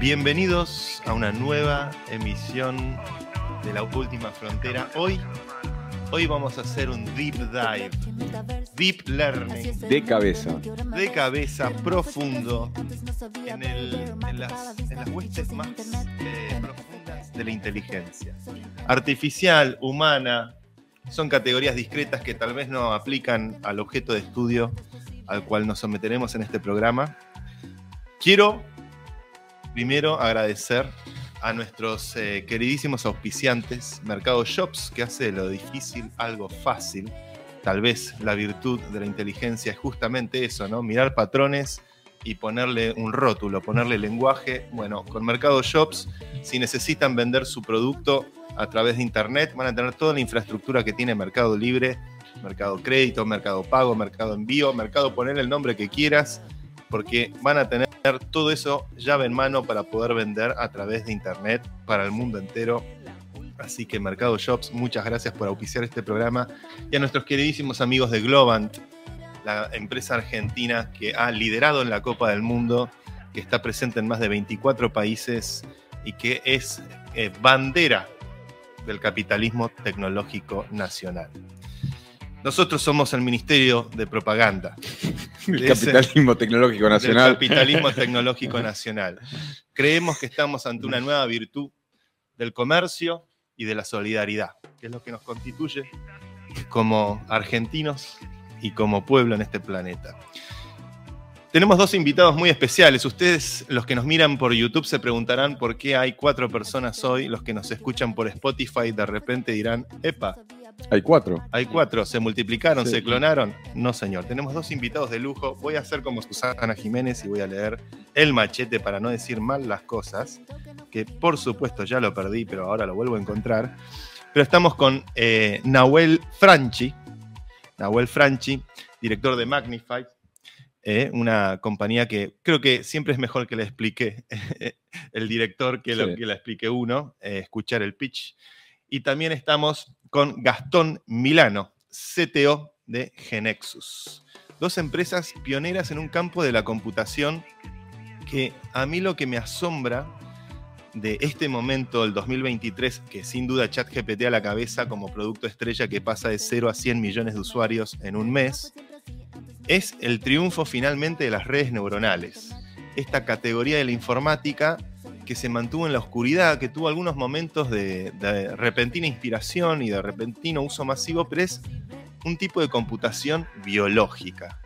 Bienvenidos a una nueva emisión de La Última Frontera. Hoy, hoy vamos a hacer un deep dive, deep learning. De cabeza. De cabeza, profundo, en, en, las, en huestes más eh, profundas de la inteligencia. Artificial, humana, son categorías discretas que tal vez no aplican al objeto de estudio al cual nos someteremos en este programa. Quiero primero agradecer a nuestros eh, queridísimos auspiciantes, Mercado Shops, que hace de lo difícil algo fácil. Tal vez la virtud de la inteligencia es justamente eso, ¿no? Mirar patrones y ponerle un rótulo, ponerle lenguaje. Bueno, con Mercado Shops, si necesitan vender su producto a través de Internet, van a tener toda la infraestructura que tiene Mercado Libre, Mercado Crédito, Mercado Pago, Mercado Envío, Mercado poner el nombre que quieras, porque van a tener todo eso llave en mano para poder vender a través de Internet para el mundo entero. Así que Mercado Shops, muchas gracias por auspiciar este programa. Y a nuestros queridísimos amigos de Globant, la empresa argentina que ha liderado en la Copa del Mundo, que está presente en más de 24 países y que es eh, bandera del capitalismo tecnológico nacional. Nosotros somos el Ministerio de Propaganda. El capitalismo tecnológico nacional. El capitalismo tecnológico nacional. Creemos que estamos ante una nueva virtud del comercio y de la solidaridad, que es lo que nos constituye como argentinos y como pueblo en este planeta. Tenemos dos invitados muy especiales. Ustedes, los que nos miran por YouTube, se preguntarán por qué hay cuatro personas hoy. Los que nos escuchan por Spotify de repente dirán, epa, hay cuatro. Hay cuatro. ¿Se multiplicaron? ¿Se clonaron? No, señor. Tenemos dos invitados de lujo. Voy a hacer como Susana Jiménez y voy a leer el machete para no decir mal las cosas. Que por supuesto ya lo perdí, pero ahora lo vuelvo a encontrar. Pero estamos con eh, Nahuel Franchi. Nahuel Franchi, director de Magnify. Eh, una compañía que creo que siempre es mejor que le explique el director que lo que la explique uno, eh, escuchar el pitch. Y también estamos con Gastón Milano, CTO de Genexus. Dos empresas pioneras en un campo de la computación que a mí lo que me asombra de este momento del 2023, que sin duda ChatGPT a la cabeza como producto estrella que pasa de 0 a 100 millones de usuarios en un mes, es el triunfo finalmente de las redes neuronales. Esta categoría de la informática que se mantuvo en la oscuridad, que tuvo algunos momentos de, repentina inspiración y de repentino uso masivo, pero es un tipo de computación biológica.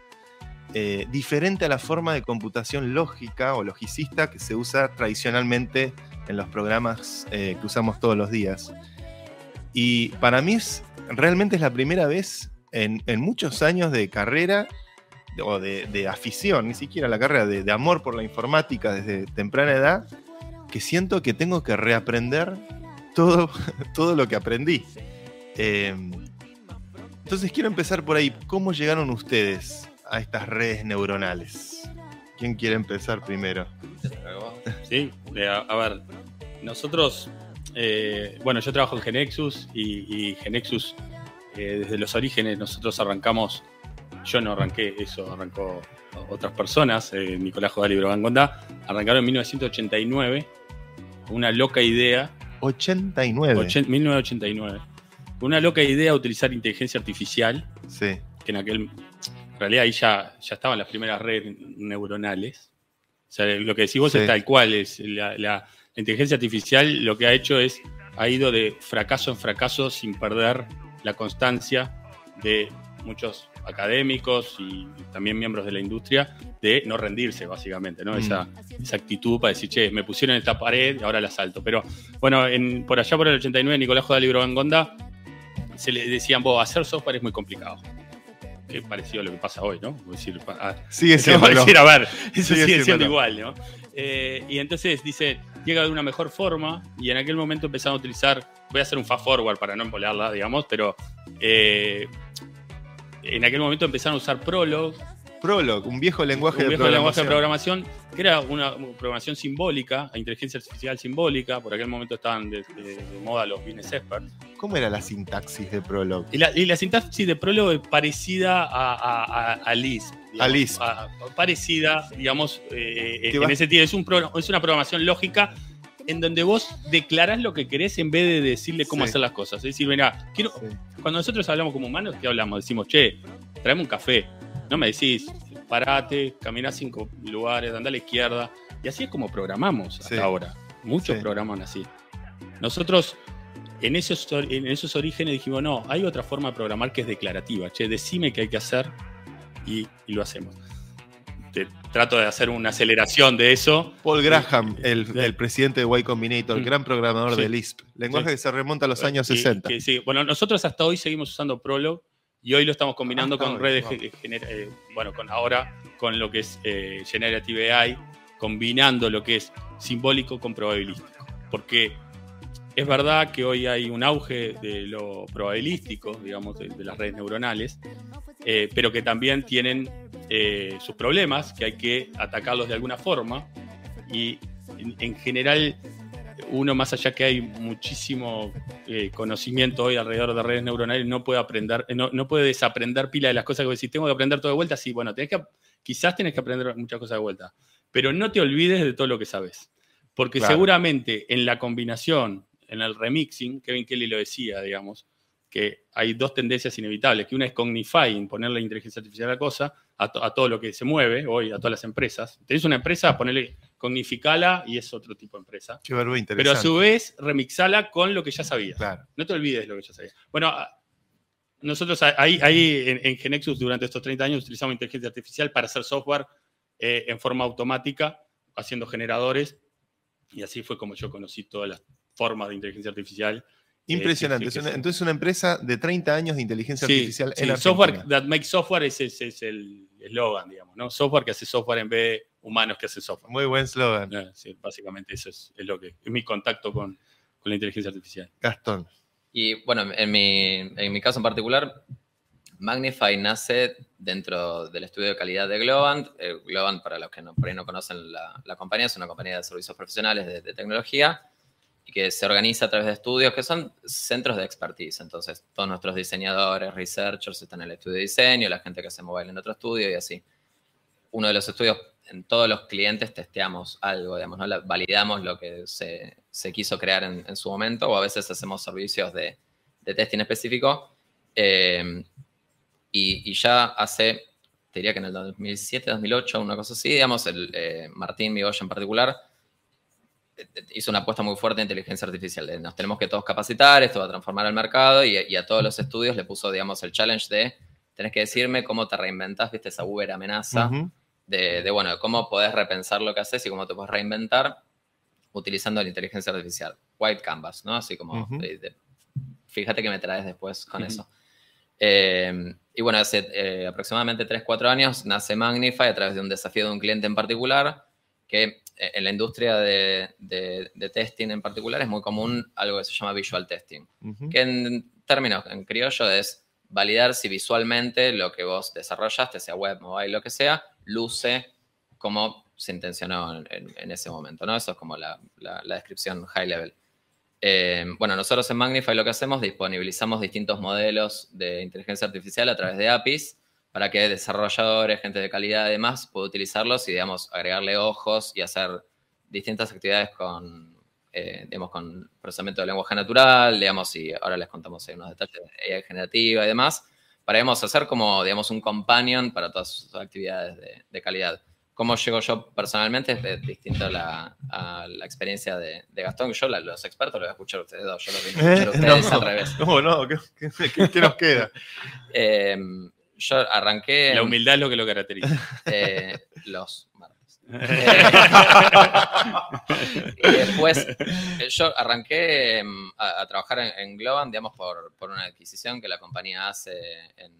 Eh, diferente a la forma de computación lógica o logicista que se usa tradicionalmente en los programas eh, que usamos todos los días. Y para mí es, realmente es la primera vez en, muchos años de carrera o de, afición, ni siquiera la carrera, de, amor por la informática desde temprana edad, que siento que tengo que reaprender todo, todo lo que aprendí. Em, entonces quiero empezar por ahí. ¿Cómo llegaron ustedes a estas redes neuronales? ¿Quién quiere empezar primero? Sí, a, ver, nosotros, eh, bueno, yo trabajo en Genexus y, Genexus, eh, desde los orígenes, nosotros arrancamos, yo no arranqué eso, arrancó otras personas, eh, Nicolás Jodal y Brogan Gondá, arrancaron en 1989 una loca idea. 89. 1989. Una loca idea de utilizar inteligencia artificial. Sí. Que en aquel. En realidad ahí ya, ya estaban las primeras redes neuronales. O sea, lo que decís vos es tal cual. Es la, inteligencia artificial lo que ha hecho es. Ha ido de fracaso en fracaso sin perder la constancia de muchos académicos y también miembros de la industria de no rendirse, básicamente, ¿no? Esa, mm. esa, actitud para decir, che, me pusieron en esta pared y ahora la salto. Pero bueno, en, por allá por el 89, Nicolás Jodal y Gonda se le decían, vos, hacer software es muy complicado. Que parecido a lo que pasa hoy, ¿no? Decir, a, sigue siendo, decir, a ver, eso sigue, siendo, igual, ¿no? Eh, y entonces dice, llega de una mejor forma y en aquel momento empezaron a utilizar, voy a hacer un fast forward para no embolearla, digamos, pero eh, en aquel momento empezaron a usar Prolog Prolog, un viejo lenguaje, un de, viejo programación. lenguaje de programación, que era una programación simbólica, inteligencia artificial simbólica, por aquel momento estaban de, de- de moda los business experts. ¿Cómo era la sintaxis de Prolog? Y la, y la sintaxis de Prolog es parecida a, a, a- a Lisp. digamos, A Lisp. parecida, digamos, eh, en va- ese sentido. Es, un pro- es una programación lógica en donde vos declarás lo que querés en vez de decirle cómo Sí. hacer las cosas. Es decir, mira, quiero, Sí. cuando nosotros hablamos como humanos, ¿qué hablamos? Decimos, che, tráeme un café. No me decís, parate, camina cinco lugares, anda a la izquierda. Y así es como programamos hasta Sí. ahora. Muchos programan así. Nosotros, en esos, en esos orígenes, dijimos, no, hay otra forma de programar que es declarativa. Che, decime qué hay que hacer y, y lo hacemos. Te- trato de hacer una aceleración de eso. Paul Graham, el, el presidente de Y Combinator, Mm. gran programador Sí. de Lisp, lenguaje Sí. que se remonta a los años Que- 60. que sí. Bueno, nosotros hasta hoy seguimos usando Prolog y hoy lo estamos combinando Ah, con redes, eh, bueno, con ahora con lo que es eh, Generative AI, combinando lo que es simbólico con probabilístico. Porque es verdad que hoy hay un auge de lo probabilístico, digamos, de, de las redes neuronales, eh, pero que también tienen eh, sus problemas, que hay que atacarlos de alguna forma. Y en, en general, uno más allá que hay muchísimo eh, conocimiento hoy alrededor de redes neuronales, no puede aprender, eh, no, no puede desaprender pila de las cosas que decís, tengo que aprender todo de vuelta, sí, bueno, tenés que, quizás tenés que aprender muchas cosas de vuelta, pero no te olvides de todo lo que sabes. Porque Claro. seguramente en la combinación, en el remixing, Kevin Kelly lo decía, digamos, que hay dos tendencias inevitables, que una es cognifying, ponerle inteligencia artificial a la cosa, a, to- a todo lo que se mueve hoy, a todas las empresas. Tenés una empresa, ponerle cognificala y es otro tipo de empresa. Qué verbo Pero a interesante. su vez, remixala con lo que ya sabías. Claro. No te olvides lo que ya sabías. Bueno, nosotros ahí, ahí en, en Genexus durante estos 30 años utilizamos inteligencia artificial para hacer software eh, en forma automática, haciendo generadores, y así fue como yo conocí todas las formas de inteligencia artificial. Impresionante. que- Es una- sí. entonces, una empresa de 30 años de inteligencia Sí, artificial sí, en Argentina. software that makes software es, es- es el eslogan, digamos, ¿no? Software que hace software en vez de humanos que hacen software. Muy buen slogan. Eh, sí, básicamente eso es, es lo que es mi contacto con, con la inteligencia artificial. Gastón. Y bueno, en mi, en mi caso en particular, Magnify nace dentro del estudio de calidad de Globant. Eh, Globant, para los que no, por ahí no conocen la, la compañía, es una compañía de servicios profesionales de, de tecnología y que se organiza a través de estudios que son centros de expertise. Entonces, todos nuestros diseñadores, researchers están en el estudio de diseño, la gente que hace mobile en otro estudio y así. Uno de los estudios, en todos los clientes testeamos algo, digamos, ¿no? Validamos lo que se, se quiso crear en, en su momento o a veces hacemos servicios de, de testing específico. Eh, y, y ya hace, te diría que en el 2007, 2008, una cosa así, digamos, el, eh, Martín Migoya en particular hizo una apuesta muy fuerte en inteligencia artificial. Nos tenemos que todos capacitar, esto va a transformar el mercado y, y a todos los estudios le puso, digamos, el challenge de tenés que decirme cómo te reinventás, viste, esa Uber amenaza de, de, bueno, de cómo podés repensar lo que haces y cómo te puedes reinventar utilizando la inteligencia artificial. White Canvas, ¿no? Así como, de- de- fíjate que me traes después con eso. Eh, y bueno, hace eh, aproximadamente 3, 4 años nace Magnify a través de un desafío de un cliente en particular, que en la industria de, de- de testing en particular es muy común algo que se llama visual testing Ujú. que en términos en criollo es validar si visualmente lo que vos desarrollaste, sea web, mobile, lo que sea, luce como se intencionó en, en- en ese momento, ¿no? Eso es como la, la- la descripción high level. Eh, bueno, nosotros en Magnify lo que hacemos, disponibilizamos distintos modelos de inteligencia artificial a través de APIs para que desarrolladores, gente de calidad y demás pueda utilizarlos y, digamos, agregarle ojos y hacer distintas actividades con, eh, digamos, con procesamiento de lenguaje natural, digamos, y ahora les contamos ahí unos detalles de AI generativa y demás, para, digamos, hacer como, digamos, un companion para todas sus actividades de, de calidad. Cómo llego yo personalmente es distinto a la, a la experiencia de, de Gastón. Yo la- los expertos los voy a escuchar ustedes dos, yo los voy a ¿Eh? escuchar ustedes No, al revés. No, no, ¿qué, qué- qué- qué nos queda? Eh, yo arranqué La humildad es lo que lo caracteriza. eh, los martes. y después, eh, yo arranqué em, a, a trabajar en, en Globan, digamos, por, por una adquisición que la compañía hace en,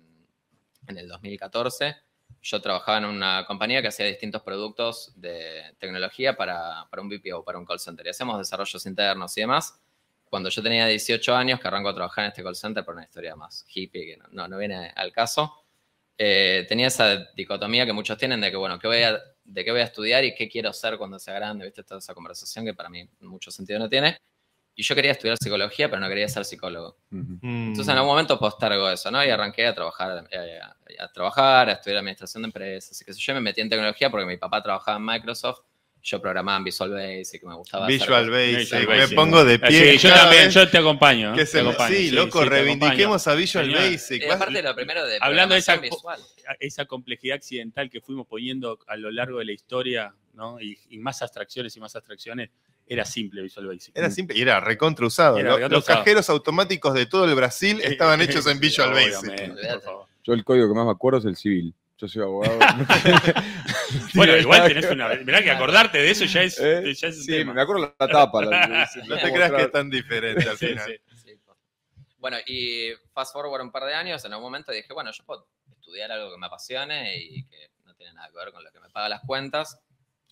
en el 2014. Yo trabajaba en una compañía que hacía distintos productos de tecnología para, para un BPO, para un call center. Y hacemos desarrollos internos y demás. Cuando yo tenía 18 años, que arranco a trabajar en este call center por una historia más hippie, que no, no, no viene al caso, eh, tenía esa dicotomía que muchos tienen de que, bueno, ¿qué voy a, de qué voy a estudiar y qué quiero ser cuando sea grande, ¿viste? Toda esa conversación que para mí mucho sentido no tiene. Y yo quería estudiar psicología, pero no quería ser psicólogo. Ujú. Entonces en algún momento postergo eso, ¿no? Y arranqué a trabajar, eh, a, a trabajar, a estudiar administración de empresas. Y que yo me metí en tecnología porque mi papá trabajaba en Microsoft, yo programaba en Visual Basic, me gustaba Visual. Basic, Visual me pongo de pie. sí, yo también, yo te acompaño. que te se me- acompaño, sí, loco, te reivindiquemos acompaño. a Visual Señor. Basic. Y aparte lo primero de Hablando de esa visual. esa complejidad accidental que fuimos poniendo a lo largo de la historia, ¿no? Y, y más abstracciones y más abstracciones, era simple Visual Basic. Era simple y era recontra usado. Era Lo- recontra Los usado. cajeros automáticos de todo el Brasil estaban hechos en Visual Basic. por favor. Yo el código que más me acuerdo es el civil. Yo soy abogado. Bueno, igual tenés una. Mirá que acordarte de eso ya es, Eh, ya es Sí, tema. me acuerdo la tapa. la- No te creas que es tan diferente al final. sí. Sí. Bueno, y fast forward un par de años, en algún momento dije, bueno, yo puedo estudiar algo que me apasione y que no tiene nada que ver con lo que me paga las cuentas.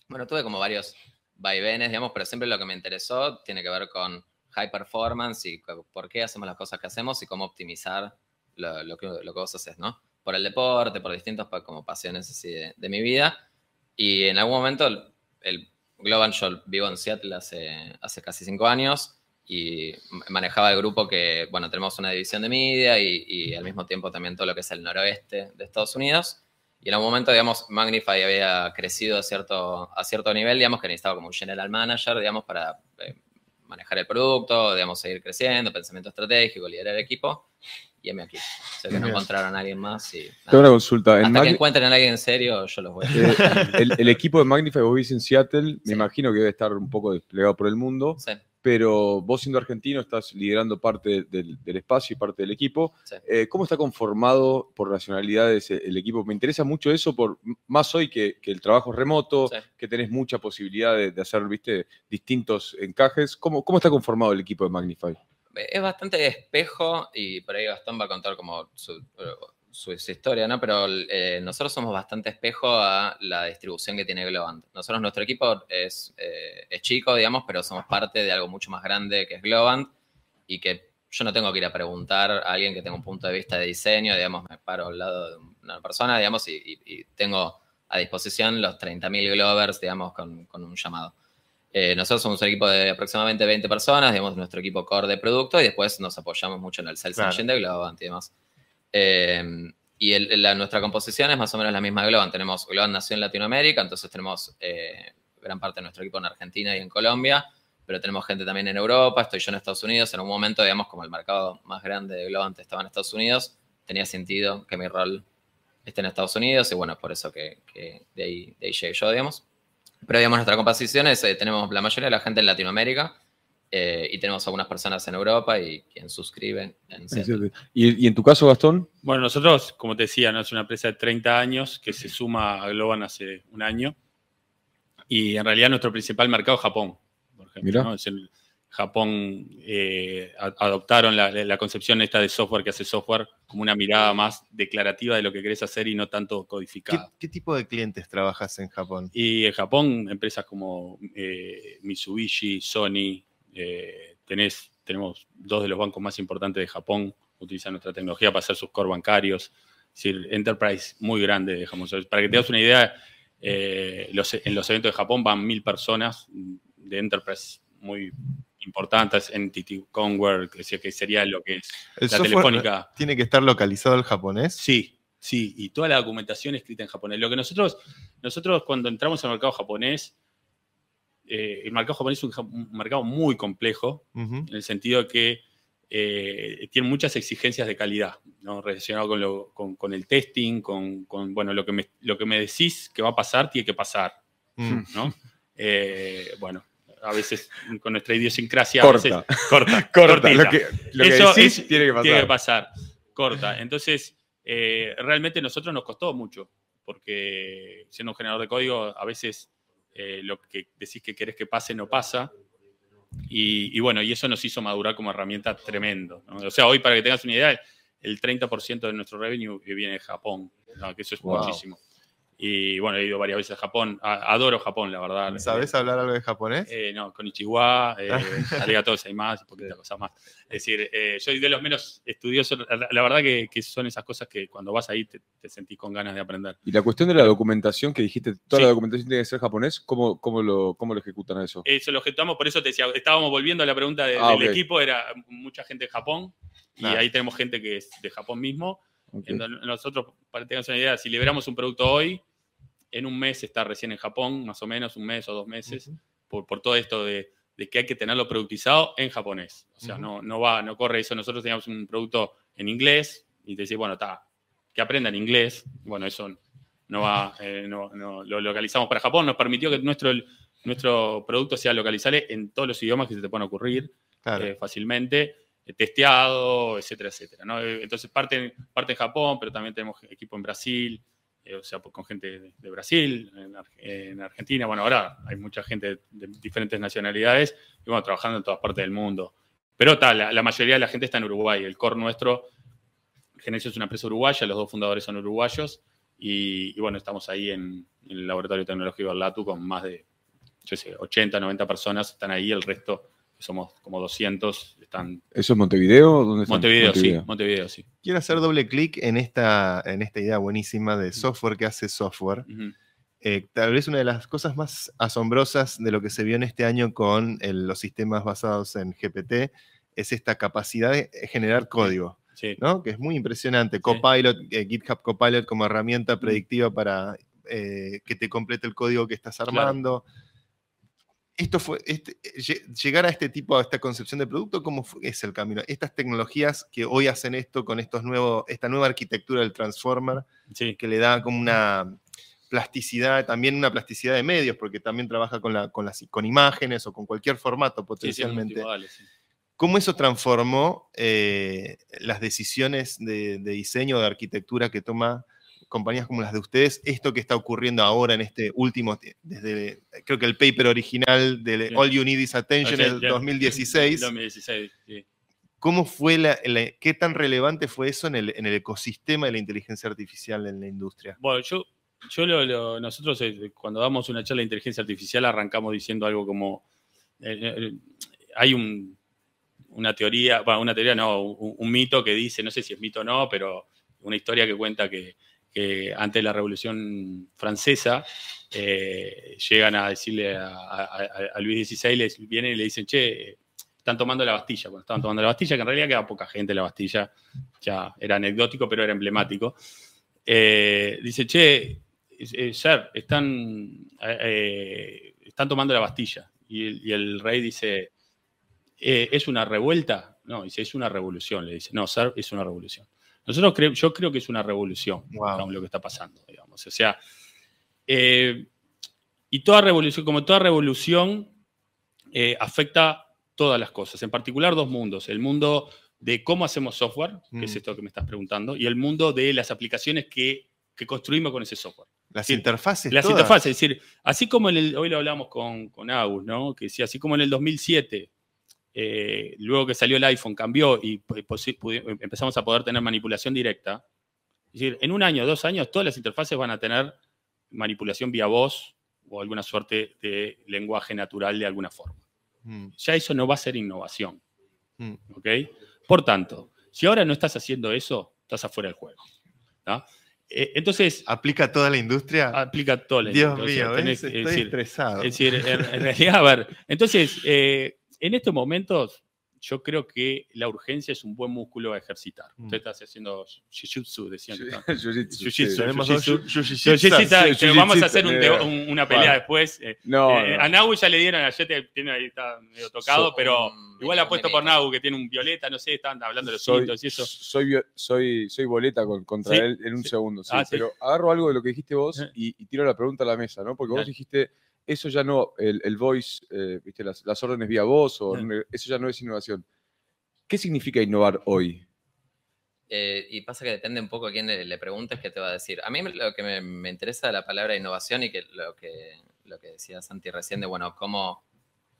Bueno, tuve como varios vaivenes, digamos, pero siempre lo que me interesó tiene que ver con high performance y por qué hacemos las cosas que hacemos y cómo optimizar lo, lo que, lo que vos haces, ¿no? Por el deporte, por distintas pa- como pasiones así de, de mi vida. Y en algún momento, el, el Global, yo vivo en Seattle hace, hace casi cinco años y manejaba el grupo que, bueno, tenemos una división de media y, y al mismo tiempo también todo lo que es el noroeste de Estados Unidos. Y en algún momento, digamos, Magnify había crecido a cierto, a cierto nivel, digamos, que necesitaba como un general manager, digamos, para eh, manejar el producto, digamos, seguir creciendo, pensamiento estratégico, liderar el equipo. Y heme aquí. Que no encontraron a alguien más y... Tengo una consulta. En Hasta que encuentren a alguien en serio, yo los voy a... eh, el, el equipo de Magnify, vos vivís en Seattle, Sí. me imagino que debe estar un poco desplegado por el mundo, Sí, pero vos siendo argentino estás liderando parte del, del espacio y parte del equipo. sí. Eh, ¿Cómo está conformado por nacionalidades el equipo? Me interesa mucho eso, por, más hoy que, que el trabajo es remoto, que tenés mucha posibilidad de, de hacer, viste, distintos encajes. ¿Cómo, ¿Cómo está conformado el equipo de Magnify? Es bastante espejo y por ahí Gastón va a contar como su, su- historia, ¿no? Pero eh, nosotros somos bastante espejo a la distribución que tiene Globant. Nosotros, nuestro equipo es, eh, es chico, digamos, pero somos parte de algo mucho más grande que es Globant y que yo no tengo que ir a preguntar a alguien que tenga un punto de vista de diseño, digamos, me paro al lado de una persona, digamos, y tengo a disposición los 30.000 Glovers, digamos, con, con un llamado. Eh, nosotros somos un equipo de aproximadamente 20 personas, digamos, nuestro equipo core de producto, y después nos apoyamos mucho en el Sales Claro. Engine de Globant y demás. Eh, y el- la- nuestra composición es más o menos la misma de Globant. Tenemos, Globant nació en Latinoamérica, entonces tenemos eh, gran parte de nuestro equipo en Argentina y en Colombia, pero tenemos gente también en Europa, estoy yo en Estados Unidos. En un momento, digamos, como el mercado más grande de Globant estaba en Estados Unidos, tenía sentido que mi rol esté en Estados Unidos, y bueno, es por eso que, que de, ahí, de ahí llegué yo, digamos. Pero, digamos, nuestra composición es, eh, tenemos la mayoría de la gente en Latinoamérica, eh, y tenemos algunas personas en Europa y quien suscribe en. ¿Y, y en tu caso, Gastón? Bueno, nosotros, como te decía, ¿no? es una empresa de 30 años que se suma a Globan hace un año. Y en realidad nuestro principal mercado es Japón, por ejemplo. Mirá. ¿no? Es el- Japón eh, adoptaron la, la concepción esta de software que hace software como una mirada más declarativa de lo que querés hacer y no tanto ¿Qué, codificada. qué tipo de clientes trabajas en Japón? Y en Japón, empresas como eh, Mitsubishi, Sony, eh, tenés, tenemos dos de los bancos más importantes de Japón, utilizan nuestra tecnología para hacer sus core bancarios. Es decir, enterprise muy grande, dejamos. Para que te das una idea, los- en los eventos de Japón van mil personas de enterprise muy importantes, Entity Conware, que decía que sería lo que es ¿El la telefónica. tiene que estar localizado al japonés? Sí, sí, y toda la documentación escrita en japonés. Lo que nosotros, nosotros cuando entramos al mercado japonés, eh, el mercado japonés es un, mercado muy complejo, en el sentido de que eh, tiene muchas exigencias de calidad, ¿no? relacionado con, lo- con- con el testing, con, con, bueno, lo que, me, lo que me decís que va a pasar, tiene que pasar. Mm. ¿no? Eh, bueno, a veces con nuestra idiosincrasia, a veces- Corta. corta, Corta. Lo que, lo que Eso decís es- tiene que pasar. tiene que pasar. Corta. Entonces, eh, realmente a nosotros nos costó mucho, porque siendo un generador de código, a veces eh, lo que decís que querés que pase no pasa. Y, y bueno, y eso nos hizo madurar como herramienta tremendo. ¿no? O sea, hoy, para que tengas una idea, el 30% de nuestro revenue viene de Japón, ¿no? que eso es Wow. muchísimo. Y bueno, he ido varias veces a Japón. A- adoro Japón, la verdad. ¿Sabes hablar algo de japonés? Eh, no, con Ichiwa, eh, arigato más y poquita cosa más. Es decir, eh, soy de los menos estudiosos. La, la verdad que, que son esas cosas que cuando vas ahí te, te sentís con ganas de aprender. Y la cuestión de la documentación que dijiste, toda Sí. la documentación tiene que ser japonés, ¿cómo, cómo, lo, cómo lo ejecutan eso? Eso lo objetamos, por eso te decía, estábamos volviendo a la pregunta de- Ah, del ok. equipo, era mucha gente de Japón, y Claro. ahí tenemos gente que es de Japón mismo. Ok. En don- nosotros, para que tengas una idea, si liberamos un producto hoy, en un mes está recién en Japón, más o menos, un mes o dos meses, por, por todo esto de, de que hay que tenerlo productizado en japonés. O sea, Ujú. no, no va, no corre eso. Nosotros teníamos un producto en inglés y te decís, bueno, está, que aprendan inglés. Bueno, eso no va, eh, no, no- lo localizamos para Japón. Nos permitió que nuestro, nuestro producto sea localizable en todos los idiomas que se te puedan ocurrir Claro. eh, fácilmente, testeado, etcétera, etcétera. ¿no? Eh, Entonces parte, parte en Japón, pero también tenemos equipo en Brasil, eh, o sea, con gente de, de Brasil, en, Ar- en Argentina. Bueno, ahora hay mucha gente de diferentes nacionalidades y bueno, trabajando en todas partes del mundo. Pero tal, la, mayoría de la gente está en Uruguay. El core nuestro, Genesio es una empresa uruguaya, los dos fundadores son uruguayos y, y bueno, estamos ahí en, el Laboratorio Tecnológico del LATU con más de, yo sé, 80, 90 personas están ahí, el resto, somos como 200, están... ¿Eso es Montevideo? ¿Dónde está? Montevideo, sí, Montevideo, sí. Quiero hacer doble clic en esta, en esta idea buenísima de software que hace software. Ujú. Eh, tal vez una de las cosas más asombrosas de lo que se vio en este año con el- los sistemas basados en GPT es esta capacidad de generar código, Sí. ¿no? Que es muy impresionante. Copilot, eh, GitHub Copilot como herramienta predictiva para eh, que te complete el código que estás Claro. Esto fue, este- lle- llegar a este tipo, a esta concepción de producto, ¿cómo es el camino? Estas tecnologías que hoy hacen esto con estos nuevos, esta nueva arquitectura del Transformer, Sí, que le da como una plasticidad, también una plasticidad de medios, porque también trabaja con, la, con, las, con imágenes o con cualquier formato sí, sí, potencialmente. ¿Cómo eso transformó eh, las decisiones de, de diseño, de arquitectura que toma compañías como las de ustedes? Esto que está ocurriendo ahora en este último, desde creo que el paper original de. All You Need Is Attention del ya. 2016. 2016, sí. ¿Cómo fue la, la- qué tan relevante fue eso en el, en el ecosistema de la inteligencia artificial en la industria? Bueno, yo, yo lo, lo- nosotros eh, cuando damos una charla de inteligencia artificial arrancamos diciendo algo como, eh, eh, hay un- una teoría, bueno, una teoría no, un, un mito que dice, no sé si es mito o no, pero una historia que cuenta que, que antes de la Revolución Francesa eh, llegan a decirle a, Luis XVI, les vienen y le dicen, che, están tomando la Bastilla, cuando estaban tomando la Bastilla, que en realidad queda poca gente en la Bastilla, ya era anecdótico, pero era emblemático. Eh, dice, che, eh, Sir, están, eh, están tomando la Bastilla. Y el, y el rey dice, "Eh, ¿es una revuelta? No, dice, es una revolución. Le dice, no, Sir, es una revolución. Nosotros creo, yo creo que es una revolución, Wow. digamos, lo que está pasando, digamos. O sea, eh, y toda revolución, como toda revolución, eh, afecta todas las cosas, en particular dos mundos. El mundo de cómo hacemos software, que es Mm. esto que me estás preguntando, y el mundo de las aplicaciones que, que construimos con ese software. Las Sí. interfaces. Las todas. interfaces, es decir, así como en el, hoy lo hablamos con, con Agus, ¿no? Que decía, así como en el 2007, eh, luego que salió el iPhone, cambió y posi- pudi- empezamos a poder tener manipulación directa. Es decir, en un año, dos años, todas las interfaces van a tener manipulación vía voz o alguna suerte de lenguaje natural de alguna forma. Mm, Ya eso no va a ser innovación. mm. ¿ok? Por tanto, si ahora no estás haciendo eso, estás afuera del juego. ¿no? Eh, entonces, ¿Aplica toda la industria? aplica todo el Dios o sea, mío, tenés- ¿ves? es estoy decir, estresado. es decir, en, en realidad, a ver, entonces, eh, en estos momentos, yo creo que la urgencia es un buen músculo a ejercitar. Mm. Usted está haciendo jiu-jitsu, decían. que está- Jiu-jitsu, vamos a hacer un un- una pelea Vale. después. eh, No, eh, no. A Nau ya le dieron, ayer te- tiene ahí está medio tocado, So- pero un- igual apuesto por. Nau, que tiene un violeta, no sé, estaban hablando de los cintos y eso. soy, soy, soy boleta con- contra Sí, él en un sí. segundo, sí, Ah, sí. pero agarro algo de lo que dijiste vos Eh. y, y tiro la pregunta a la mesa, ¿no? Porque vos dijiste, eso ya no, el, el voice, eh, ¿viste? Las, las órdenes vía voz, o Eh. eso ya no es innovación. ¿Qué significa innovar hoy? Eh, y pasa que depende un poco a quién le, le preguntes qué te va a decir. A mí lo que me, me interesa de la palabra innovación y que lo que, lo que decía Santi recién de, bueno, cómo,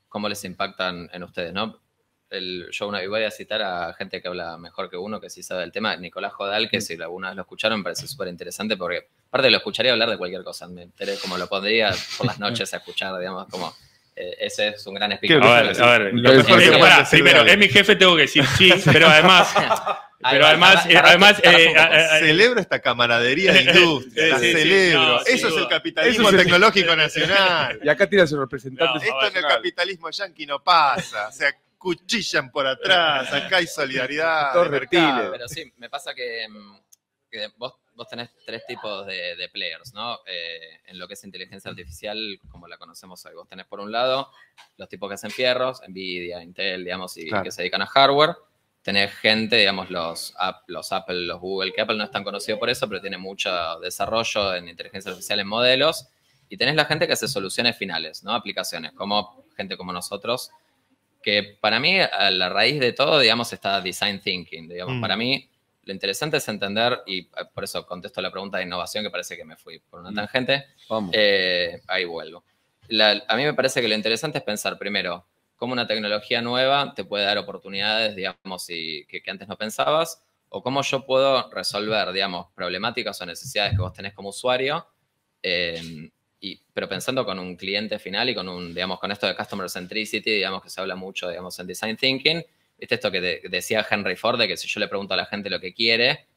cómo les impactan en ustedes, ¿no? El, yo una, voy a citar a gente que habla mejor que uno, que sí sabe del tema, Nicolás Jodal, que si alguna vez lo escucharon parece súper interesante porque Aparte lo escucharía hablar de cualquier cosa, me enteré como lo podría por las noches a escuchar, digamos, como eh, ese es un gran speaker. A ver, a ver, lo mejor Sí, que primero, sí. es mi jefe, tengo que decir sí, pero además, pero además, eh, además, eh, eh, eh, Celebro esta camaradería de industria, la Sí, sí, celebro. Eso es el capitalismo el- tecnológico nacional. Y acá tiene su representante. No, Esto en el capitalismo yanqui no pasa. O sea, cuchillan por atrás, acá hay solidaridad. Pero sí, me pasa que, mm, que vos, vos tenés tres tipos de, de players, ¿no? Eh, en lo que es inteligencia artificial, como la conocemos hoy. Vos tenés por un lado los tipos que hacen fierros, Nvidia, Intel, digamos, y Claro. que se dedican a hardware. Tenés gente, digamos, los, App- los Apple, los Google, que Apple no es tan conocido por eso, pero tiene mucho desarrollo en inteligencia artificial en modelos. Y tenés la gente que hace soluciones finales, ¿no? Aplicaciones, como gente como nosotros, que para mí, a la raíz de todo, digamos, está design thinking. Digamos, Mm. para mí, lo interesante es entender, y eh, por eso contesto la pregunta de innovación, que parece que me fui por una Mm. tangente. Vamos. Eh, ahí vuelvo. La- a mí me parece que lo interesante es pensar primero cómo una tecnología nueva te puede dar oportunidades, digamos, y que, que antes no pensabas, o cómo yo puedo resolver, digamos, problemáticas o necesidades que vos tenés como usuario, eh, y, pero pensando con un cliente final y con un, digamos, con esto de customer centricity, digamos, que se habla mucho, digamos, en design thinking. ¿Viste esto que de- decía Henry Ford, de que si yo le pregunto a la gente lo que quiere,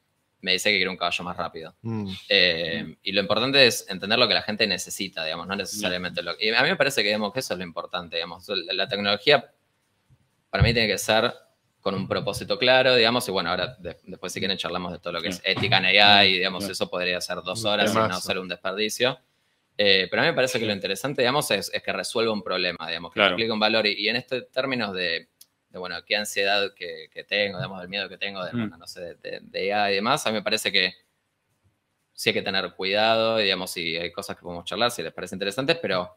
me dice que quiere un caballo más rápido? Mm. Eh, y lo importante es entender lo que la gente necesita, digamos, no necesariamente lo Y a mí me parece que, digamos, que eso es lo importante, digamos. La, la tecnología, para mí, tiene que ser con un propósito claro, digamos, y bueno, ahora de- después si quieren charlamos de todo lo que es Sí. ética en AI, digamos, Sí. eso podría ser dos horas y no ser un desperdicio. Eh, pero a mí me parece que lo interesante, digamos, es, es que resuelva un problema, digamos, que Claro. aplique un valor. Y, y en este términos de, de, bueno, qué ansiedad que, que tengo, digamos, del miedo que tengo, de, Mm. bueno, no sé, de, de, AI y demás, a mí me parece que sí hay que tener cuidado, digamos, y hay cosas que podemos charlar si les parece interesantes, pero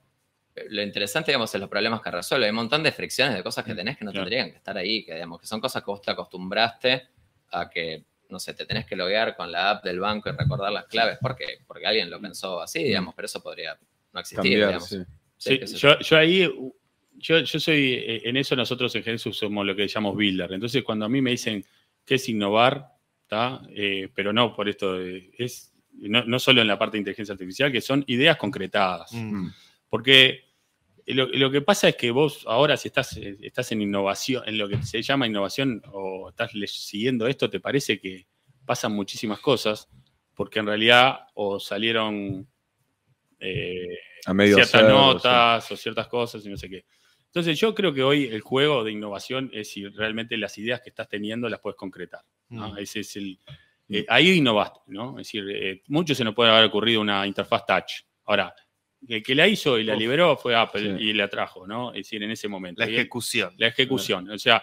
eh, lo interesante, digamos, es los problemas que resuelve. Hay un montón de fricciones, de cosas que tenés que no Claro. tendrían que estar ahí, que, digamos, que son cosas que vos te acostumbraste a que, no sé, te tenés que loguear con la app del banco y recordar las claves. ¿Por qué? Porque alguien lo pensó así, digamos, pero eso podría no existir, Cambiar, digamos. sí. Sí, Sí, qué sé yo, yo ahí, yo, yo soy, eh, en eso nosotros en Genesis somos lo que llamamos builder. Entonces, cuando a mí me dicen qué es innovar. Eh, pero no por esto, de- es no, no solo en la parte de inteligencia artificial, que son ideas concretadas. Mm. Porque lo, lo que pasa es que vos ahora si estás, eh, estás en innovación, en lo que se llama innovación, o estás siguiendo esto, te parece que pasan muchísimas cosas, porque en realidad o salieron... eh, A medio ciertas hacer, notas o ciertas cosas y no sé qué. Entonces yo creo que hoy el juego de innovación es si realmente las ideas que estás teniendo las puedes concretar. ¿no? Mm. Ese es el, eh, ahí innovaste, ¿no? Es decir, eh, mucho se nos puede haber ocurrido una interfaz touch. Ahora, el que la hizo y la Uf. liberó fue Apple Sí. y la trajo, ¿no? Es decir, en ese momento. La ejecución. la ejecución. O sea,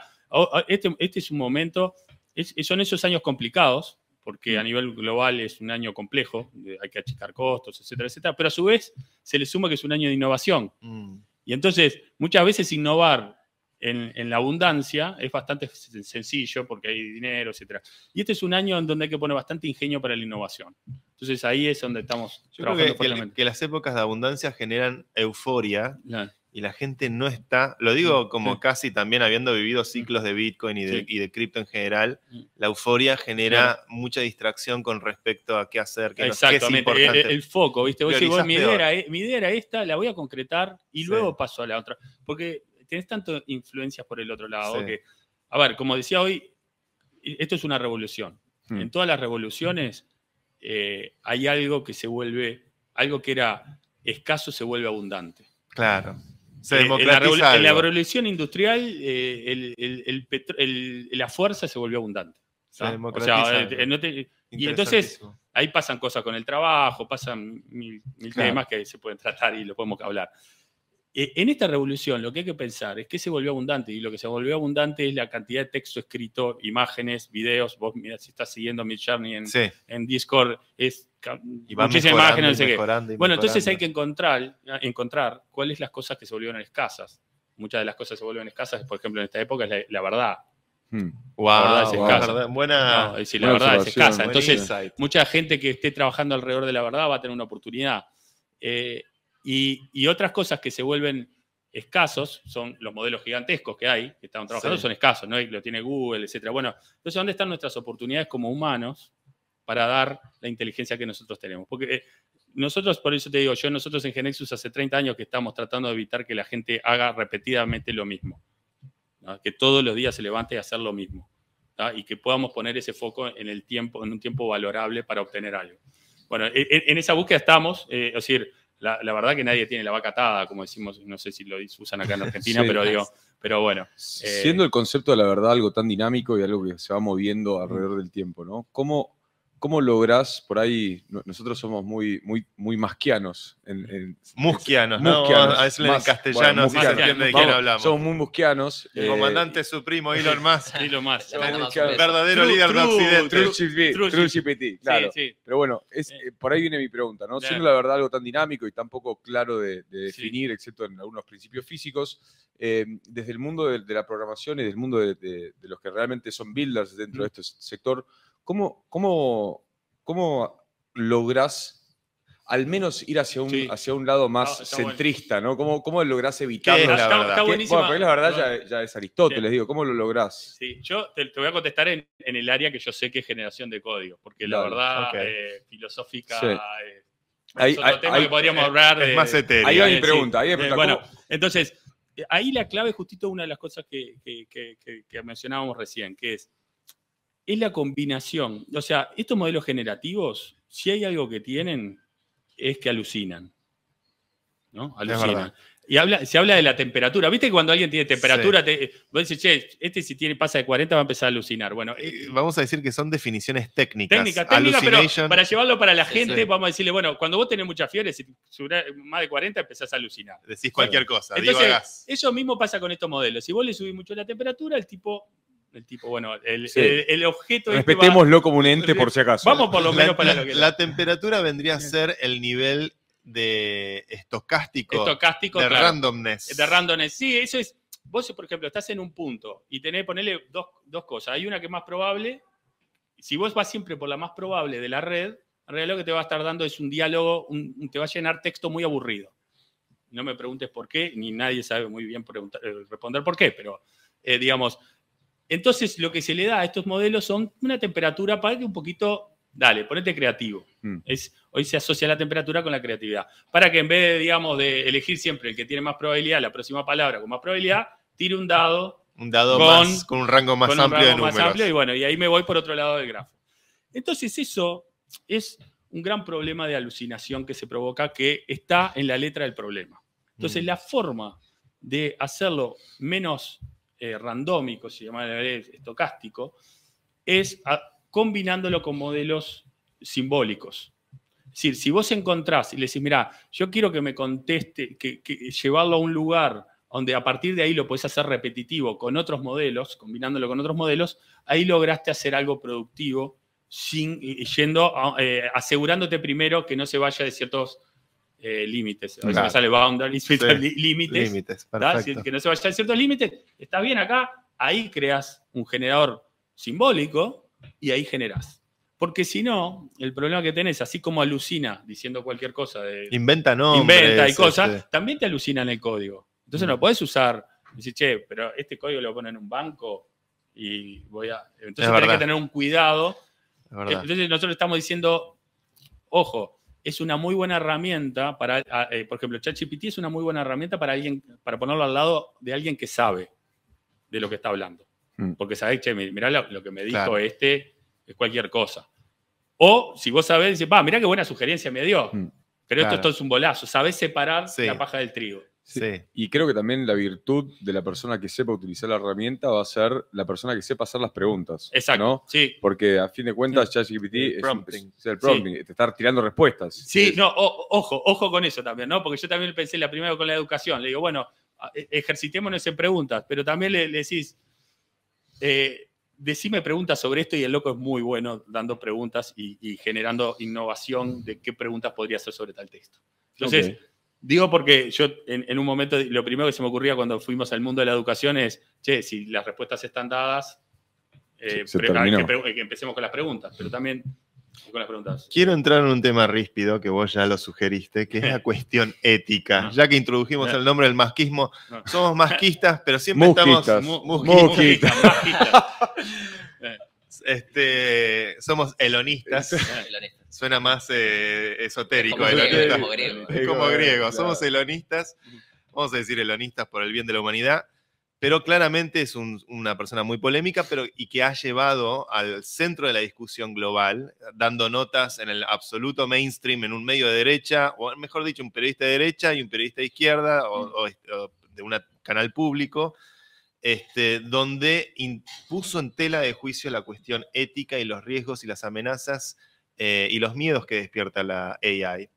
este, este es un momento, es- son esos años complicados, porque Mm. a nivel global es un año complejo, hay que achicar costos, etcétera, etcétera, pero a su vez se le suma que es un año de innovación. Mm. Y entonces, muchas veces innovar en, en la abundancia es bastante sen- sencillo porque hay dinero, etcétera. Y este es un año en donde hay que poner bastante ingenio para la innovación. Entonces ahí es donde estamos Yo creo trabajando que, que- las épocas de abundancia generan euforia Ya, y la gente no está, lo digo como Sí. casi también habiendo vivido ciclos de Bitcoin y de, Sí. y de cripto en general, la euforia genera mucha distracción con respecto a qué hacer, qué, no- qué es Exactamente, el, importante. el foco, ¿viste? Vos decís, mi, idea era, e- mi idea era esta, la voy a concretar y luego paso a la otra. Porque tenés tanto influencias por el otro lado que, a ver, como decía hoy, esto es una revolución. Mm. En todas las revoluciones eh, hay algo que se vuelve, algo que era escaso se vuelve abundante. Claro. Se en, la democratiza revol- en la algo. revolución industrial, eh, el- el- el la fuerza se volvió abundante. Se. O sea, eh, no te- y entonces ahí pasan cosas con el trabajo, pasan mil, mil Claro. temas que se pueden tratar y lo podemos hablar. Eh, En esta revolución lo que hay que pensar es que se volvió abundante y lo que se volvió abundante es la cantidad de texto escrito, imágenes, videos. Vos mirá, si estás siguiendo Mid Journey en, Sí, en Discord, es y muchísimas imágenes, no sé qué. mejorando Bueno, entonces hay que encontrar, encontrar cuáles las cosas que se volvieron escasas. Muchas de las cosas se vuelven escasas, por ejemplo, en esta época es la, la verdad. Mm. Wow, la verdad es wow, escasa. verdad, Buena, No, es decir, la buena verdad es escasa. Entonces, insight. mucha gente que esté trabajando alrededor de la verdad va a tener una oportunidad. Eh, y, y otras cosas que se vuelven escasos son los modelos gigantescos que hay, que están trabajando, Sí. son escasos, ¿no? Y lo tiene Google, etcétera. Bueno, entonces, ¿dónde están nuestras oportunidades como humanos para dar la inteligencia que nosotros tenemos. Porque eh, nosotros, por eso te digo, yo nosotros en Genexus hace 30 años que estamos tratando de evitar que la gente haga repetidamente lo mismo. ¿no? Que todos los días se levante a hacer lo mismo. ¿tá? Y que podamos poner ese foco en el tiempo, en un tiempo valorable para obtener algo. Bueno, en, en esa búsqueda estamos, eh, es decir, la, la, verdad que nadie tiene la vaca atada, como decimos, no sé si lo usan acá en Argentina, sí. pero digo, pero bueno. Eh, Siendo el concepto de la verdad algo tan dinámico y algo que se va moviendo alrededor del tiempo, ¿no? ¿Cómo, ¿Cómo lográs, por ahí, nosotros somos muy, muy, muy masquianos? En, en, musquianos, ¿no? Musquianos, a veces en castellano bueno, se entiende de quién hablamos. Somos muy musquianos. El eh, comandante supremo Elon Musk. Elon Musk. verdadero true, líder true, de Occidente. True, true GPT, claro. Sí, sí. Pero bueno, es, eh, por ahí viene mi pregunta, ¿no? Siendo la verdad algo tan dinámico y tan poco claro de, de definir, sí. excepto en algunos principios físicos, eh, desde el mundo de, de, la programación y del mundo de, de, los que realmente son builders dentro mm. de este sector, ¿Cómo, cómo, cómo lográs al menos ir hacia un, sí. hacia un lado más está, está centrista, bueno. ¿no? ¿Cómo, ¿Cómo, lográs evitarlo? Está, está, buenísimo. Bueno, la verdad ya, ya, es Aristóteles, sí. digo, ¿cómo lo lográs? Sí, yo te, te voy a contestar en, en, el área que yo sé que es generación de código, porque la verdad, okay. eh, filosófica, sí. eh, ahí, es otro tema ahí, que podríamos hablar. Es de, más etéreo. Ahí va mi pregunta. Ahí eh, bueno, entonces, ahí la clave es justito una de las cosas que, que, que, que mencionábamos recién, que es es la combinación. O sea, estos modelos generativos, si hay algo que tienen, es que alucinan. ¿No? Alucinan. Y habla, se habla de la temperatura. ¿Viste que cuando alguien tiene temperatura, sí. te, vos decís, che, este si tiene, pasa de 40 va a empezar a alucinar? Bueno, eh, vamos a decir que son definiciones técnicas. Técnica, técnica, pero para llevarlo para la gente, sí. vamos a decirle, bueno, cuando vos tenés mucha fiebre, si más de 40 empezás a alucinar. Decís cualquier cosa. Entonces, eso mismo pasa con estos modelos. Si vos le subís mucho la temperatura, el tipo el tipo, bueno, el, sí. el, el objeto. Respetémoslo este como un ente por si acaso. Vamos por lo menos la, para la, lo que. La temperatura vendría a ser el nivel de estocástico, estocástico de claro. randomness. De randomness, sí, eso es. Vos, por ejemplo, estás en un punto y tenés, ponerle dos, dos cosas. Hay una que es más probable. Si vos vas siempre por la más probable de la red, en realidad lo que te va a estar dando es un diálogo, un, te va a llenar texto muy aburrido. No me preguntes por qué, ni nadie sabe muy bien preguntar, eh, responder por qué, pero eh, digamos, entonces, lo que se le da a estos modelos son una temperatura para que un poquito, dale, ponete creativo. Mm. Es, hoy se asocia la temperatura con la creatividad. Para que en vez de, digamos, de elegir siempre el que tiene más probabilidad, la próxima palabra con más probabilidad, tire un dado. Un dado con, más, con un rango más con amplio un rango de números. Más amplio, y bueno, y ahí me voy por otro lado del grafo. Entonces, eso es un gran problema de alucinación que se provoca que está en la letra del problema. Entonces, mm. la forma de hacerlo menos eh, randómico, se llama estocástico, es combinándolo con modelos simbólicos. Es decir, si vos encontrás y le decís, mira, yo quiero que me conteste, que, que, llevarlo a un lugar donde a partir de ahí lo podés hacer repetitivo con otros modelos, combinándolo con otros modelos, ahí lograste hacer algo productivo sin, yendo, eh, asegurándote primero que no se vaya de ciertos eh, límites. A veces claro. me sale boundaries, sí. límites. Límites, que no se vaya a ciertos límites. Está bien acá, ahí creas un generador simbólico y ahí generas. Porque si no, el problema que tenés, así como alucina diciendo cualquier cosa de. Inventa nombres. Inventa y cosas, este... también te alucina en el código. Entonces mm. no podés usar, decir, che, pero este código lo ponen en un banco y voy a. Entonces tenés que tener un cuidado. Entonces nosotros estamos diciendo, ojo, es una muy buena herramienta para, eh, por ejemplo, ChatGPT es una muy buena herramienta para alguien, para ponerlo al lado de alguien que sabe de lo que está hablando. Mm. Porque sabés, che, mirá lo, lo que me dijo claro. este, es cualquier cosa. O si vos sabés, dices, va, mirá qué buena sugerencia me dio. Mm. Pero claro. esto, esto, es un bolazo. Sabés separar sí. la paja del trigo. Sí. Y creo que también la virtud de la persona que sepa utilizar la herramienta va a ser la persona que sepa hacer las preguntas. Exacto. ¿no? Sí. Porque a fin de cuentas, ChatGPT es, prompting. es, el prompting, sí. te está tirando respuestas. Sí, es... no, o, ojo, ojo con eso también, ¿no? Porque yo también pensé la primera con la educación. Le digo, bueno, e, ejercitémonos en preguntas, pero también le, le decís, eh, decime preguntas sobre esto y el loco es muy bueno dando preguntas y, y generando innovación de qué preguntas podría hacer sobre tal texto. Entonces, okay Digo porque yo en, en, un momento lo primero que se me ocurría cuando fuimos al mundo de la educación es, che, si las respuestas están dadas, eh, que, que, empecemos con las preguntas, pero también con las preguntas. Quiero entrar en un tema ríspido que vos ya lo sugeriste, que es la cuestión ética. No. Ya que introdujimos no. el nombre del masquismo, no. somos masquistas, pero siempre musquistas. estamos... Mu musquistas. musquistas. Este, somos elonistas. Suena más eh, esotérico. Como griego, como griego. Es como griego. Somos elonistas. Vamos a decir elonistas por el bien de la humanidad pero claramente es una persona muy polémica pero, y que ha llevado al centro de la discusión global, dando notas en el absoluto mainstream, en un medio de derecha, o mejor dicho, un periodista de derecha y un periodista de izquierda, o, de un canal público, este, donde impuso en tela de juicio la cuestión ética y los riesgos y las amenazas eh, y los miedos que despierta la AI.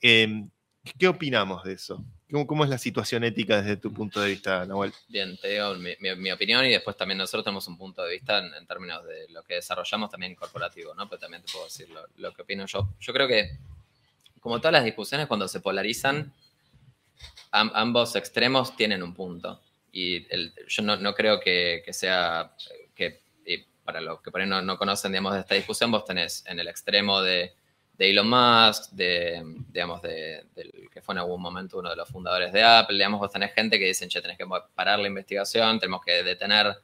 Em, ¿Qué opinamos de eso? ¿Cómo, es la situación ética desde tu punto de vista, Nahuel? Bien, te digo mi, opinión y después también nosotros tenemos un punto de vista en, términos de lo que desarrollamos también corporativo, ¿no? Pero también te puedo decir lo, que opino yo. Yo creo que, como todas las discusiones, cuando se polarizan, ambos extremos tienen un punto. Y yo no, creo que, sea, que para los que por ahí no, no conocen, digamos, de esta discusión, vos tenés en el extremo de de Elon Musk, de, digamos, de, del que fue en algún momento uno de los fundadores de Apple, digamos, vos tenés gente que dicen, che, tenés que parar la investigación, tenemos que detener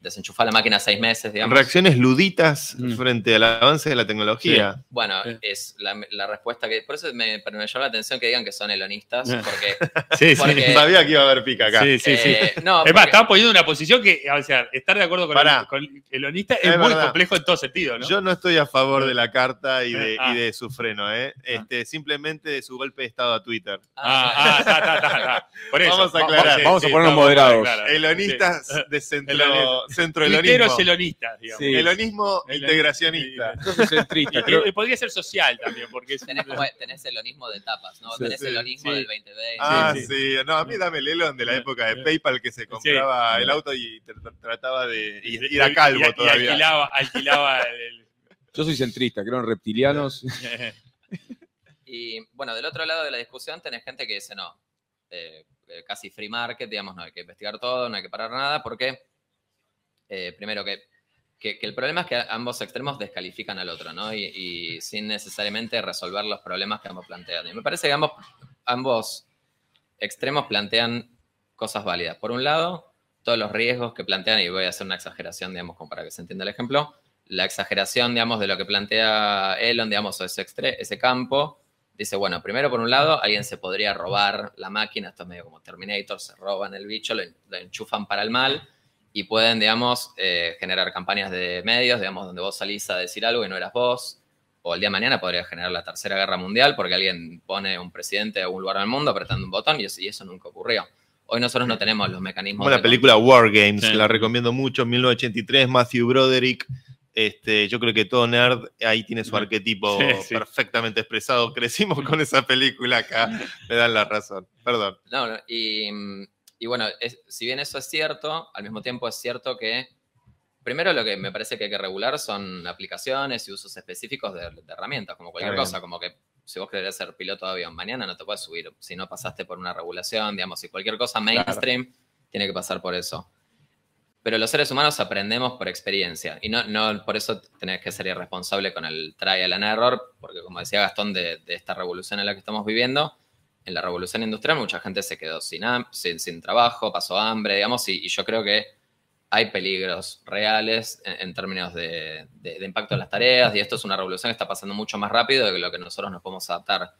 desenchufar la máquina seis meses, digamos. Reacciones luditas mm. frente al avance de la tecnología. Bueno, es la, respuesta que. Por eso me, me llama la atención que digan que son elonistas, porque. sí, sí, sabía que iba a haber pica acá. Sí, sí, sí. Eh, no, es más, estaba poniendo una posición que, o sea, estar de acuerdo con, el, elonista es, muy complejo en todo sentido, ¿no? Yo no estoy a favor de la carta y de, ah. y de su freno, ¿eh? Ah. Este, simplemente de su golpe de estado a Twitter. Ah, ah está, está, está. Por eso. Vamos a aclarar. Vamos a ponernos moderados. Elonistas de centro centro elonismo. es elonista, digamos. Elonismo integracionista. Entonces centrista. Podría ser social también, porque tenés, tenés elonismo de etapas, ¿no? tenés el elonismo del 2020. Ah, sí. No, a mí dame el elon de la época de PayPal que se compraba el auto y trataba de ir a calvo todavía. alquilaba, alquilaba el... Yo soy centrista, creo en reptilianos. y bueno, del otro lado de la discusión tenés gente que dice no. Eh, eh, casi free market, digamos, no hay que investigar todo, no hay que parar nada, porque eh, primero que, el problema es que ambos extremos descalifican al otro, ¿no? Y, sin necesariamente resolver los problemas que ambos plantean. Y me parece que ambos, ambos extremos plantean cosas válidas. Por un lado, todos los riesgos que plantean, y voy a hacer una exageración, digamos, para que se entienda el ejemplo, la exageración, digamos, de lo que plantea Elon, digamos, o ese, ese campo, dice, bueno, primero por un lado, alguien se podría robar la máquina, esto es medio como Terminator, se roban el bicho, lo enchufan para el mal, y pueden, digamos, eh, generar campañas de medios, digamos, donde vos salís a decir algo y no eras vos. O el día de mañana podría generar la tercera guerra mundial porque alguien pone un presidente a un lugar del mundo apretando un botón y eso, nunca ocurrió. Hoy nosotros no tenemos los mecanismos. Como la película War Games, la recomiendo mucho, 1983, Matthew Broderick. Este, yo creo que todo nerd ahí tiene su arquetipo perfectamente expresado. Crecimos con esa película acá, me dan la razón. Perdón. No, no y mm, y bueno, si bien eso es cierto, al mismo tiempo es cierto que primero lo que me parece que hay que regular son aplicaciones y usos específicos de, herramientas, como cualquier cosa, como que si vos querés ser piloto de avión, mañana no te puedes subir si no pasaste por una regulación, digamos, si cualquier cosa mainstream tiene que pasar por eso. Pero los seres humanos aprendemos por experiencia y no, no por eso tenés que ser irresponsable con el trial and error, porque como decía Gastón de, de esta revolución en la que estamos viviendo, en la revolución industrial mucha gente se quedó sin, sin, trabajo, pasó hambre, digamos, y, yo creo que hay peligros reales en, términos de, impacto en las tareas, y esto es una revolución que está pasando mucho más rápido de lo que nosotros nos podemos adaptar.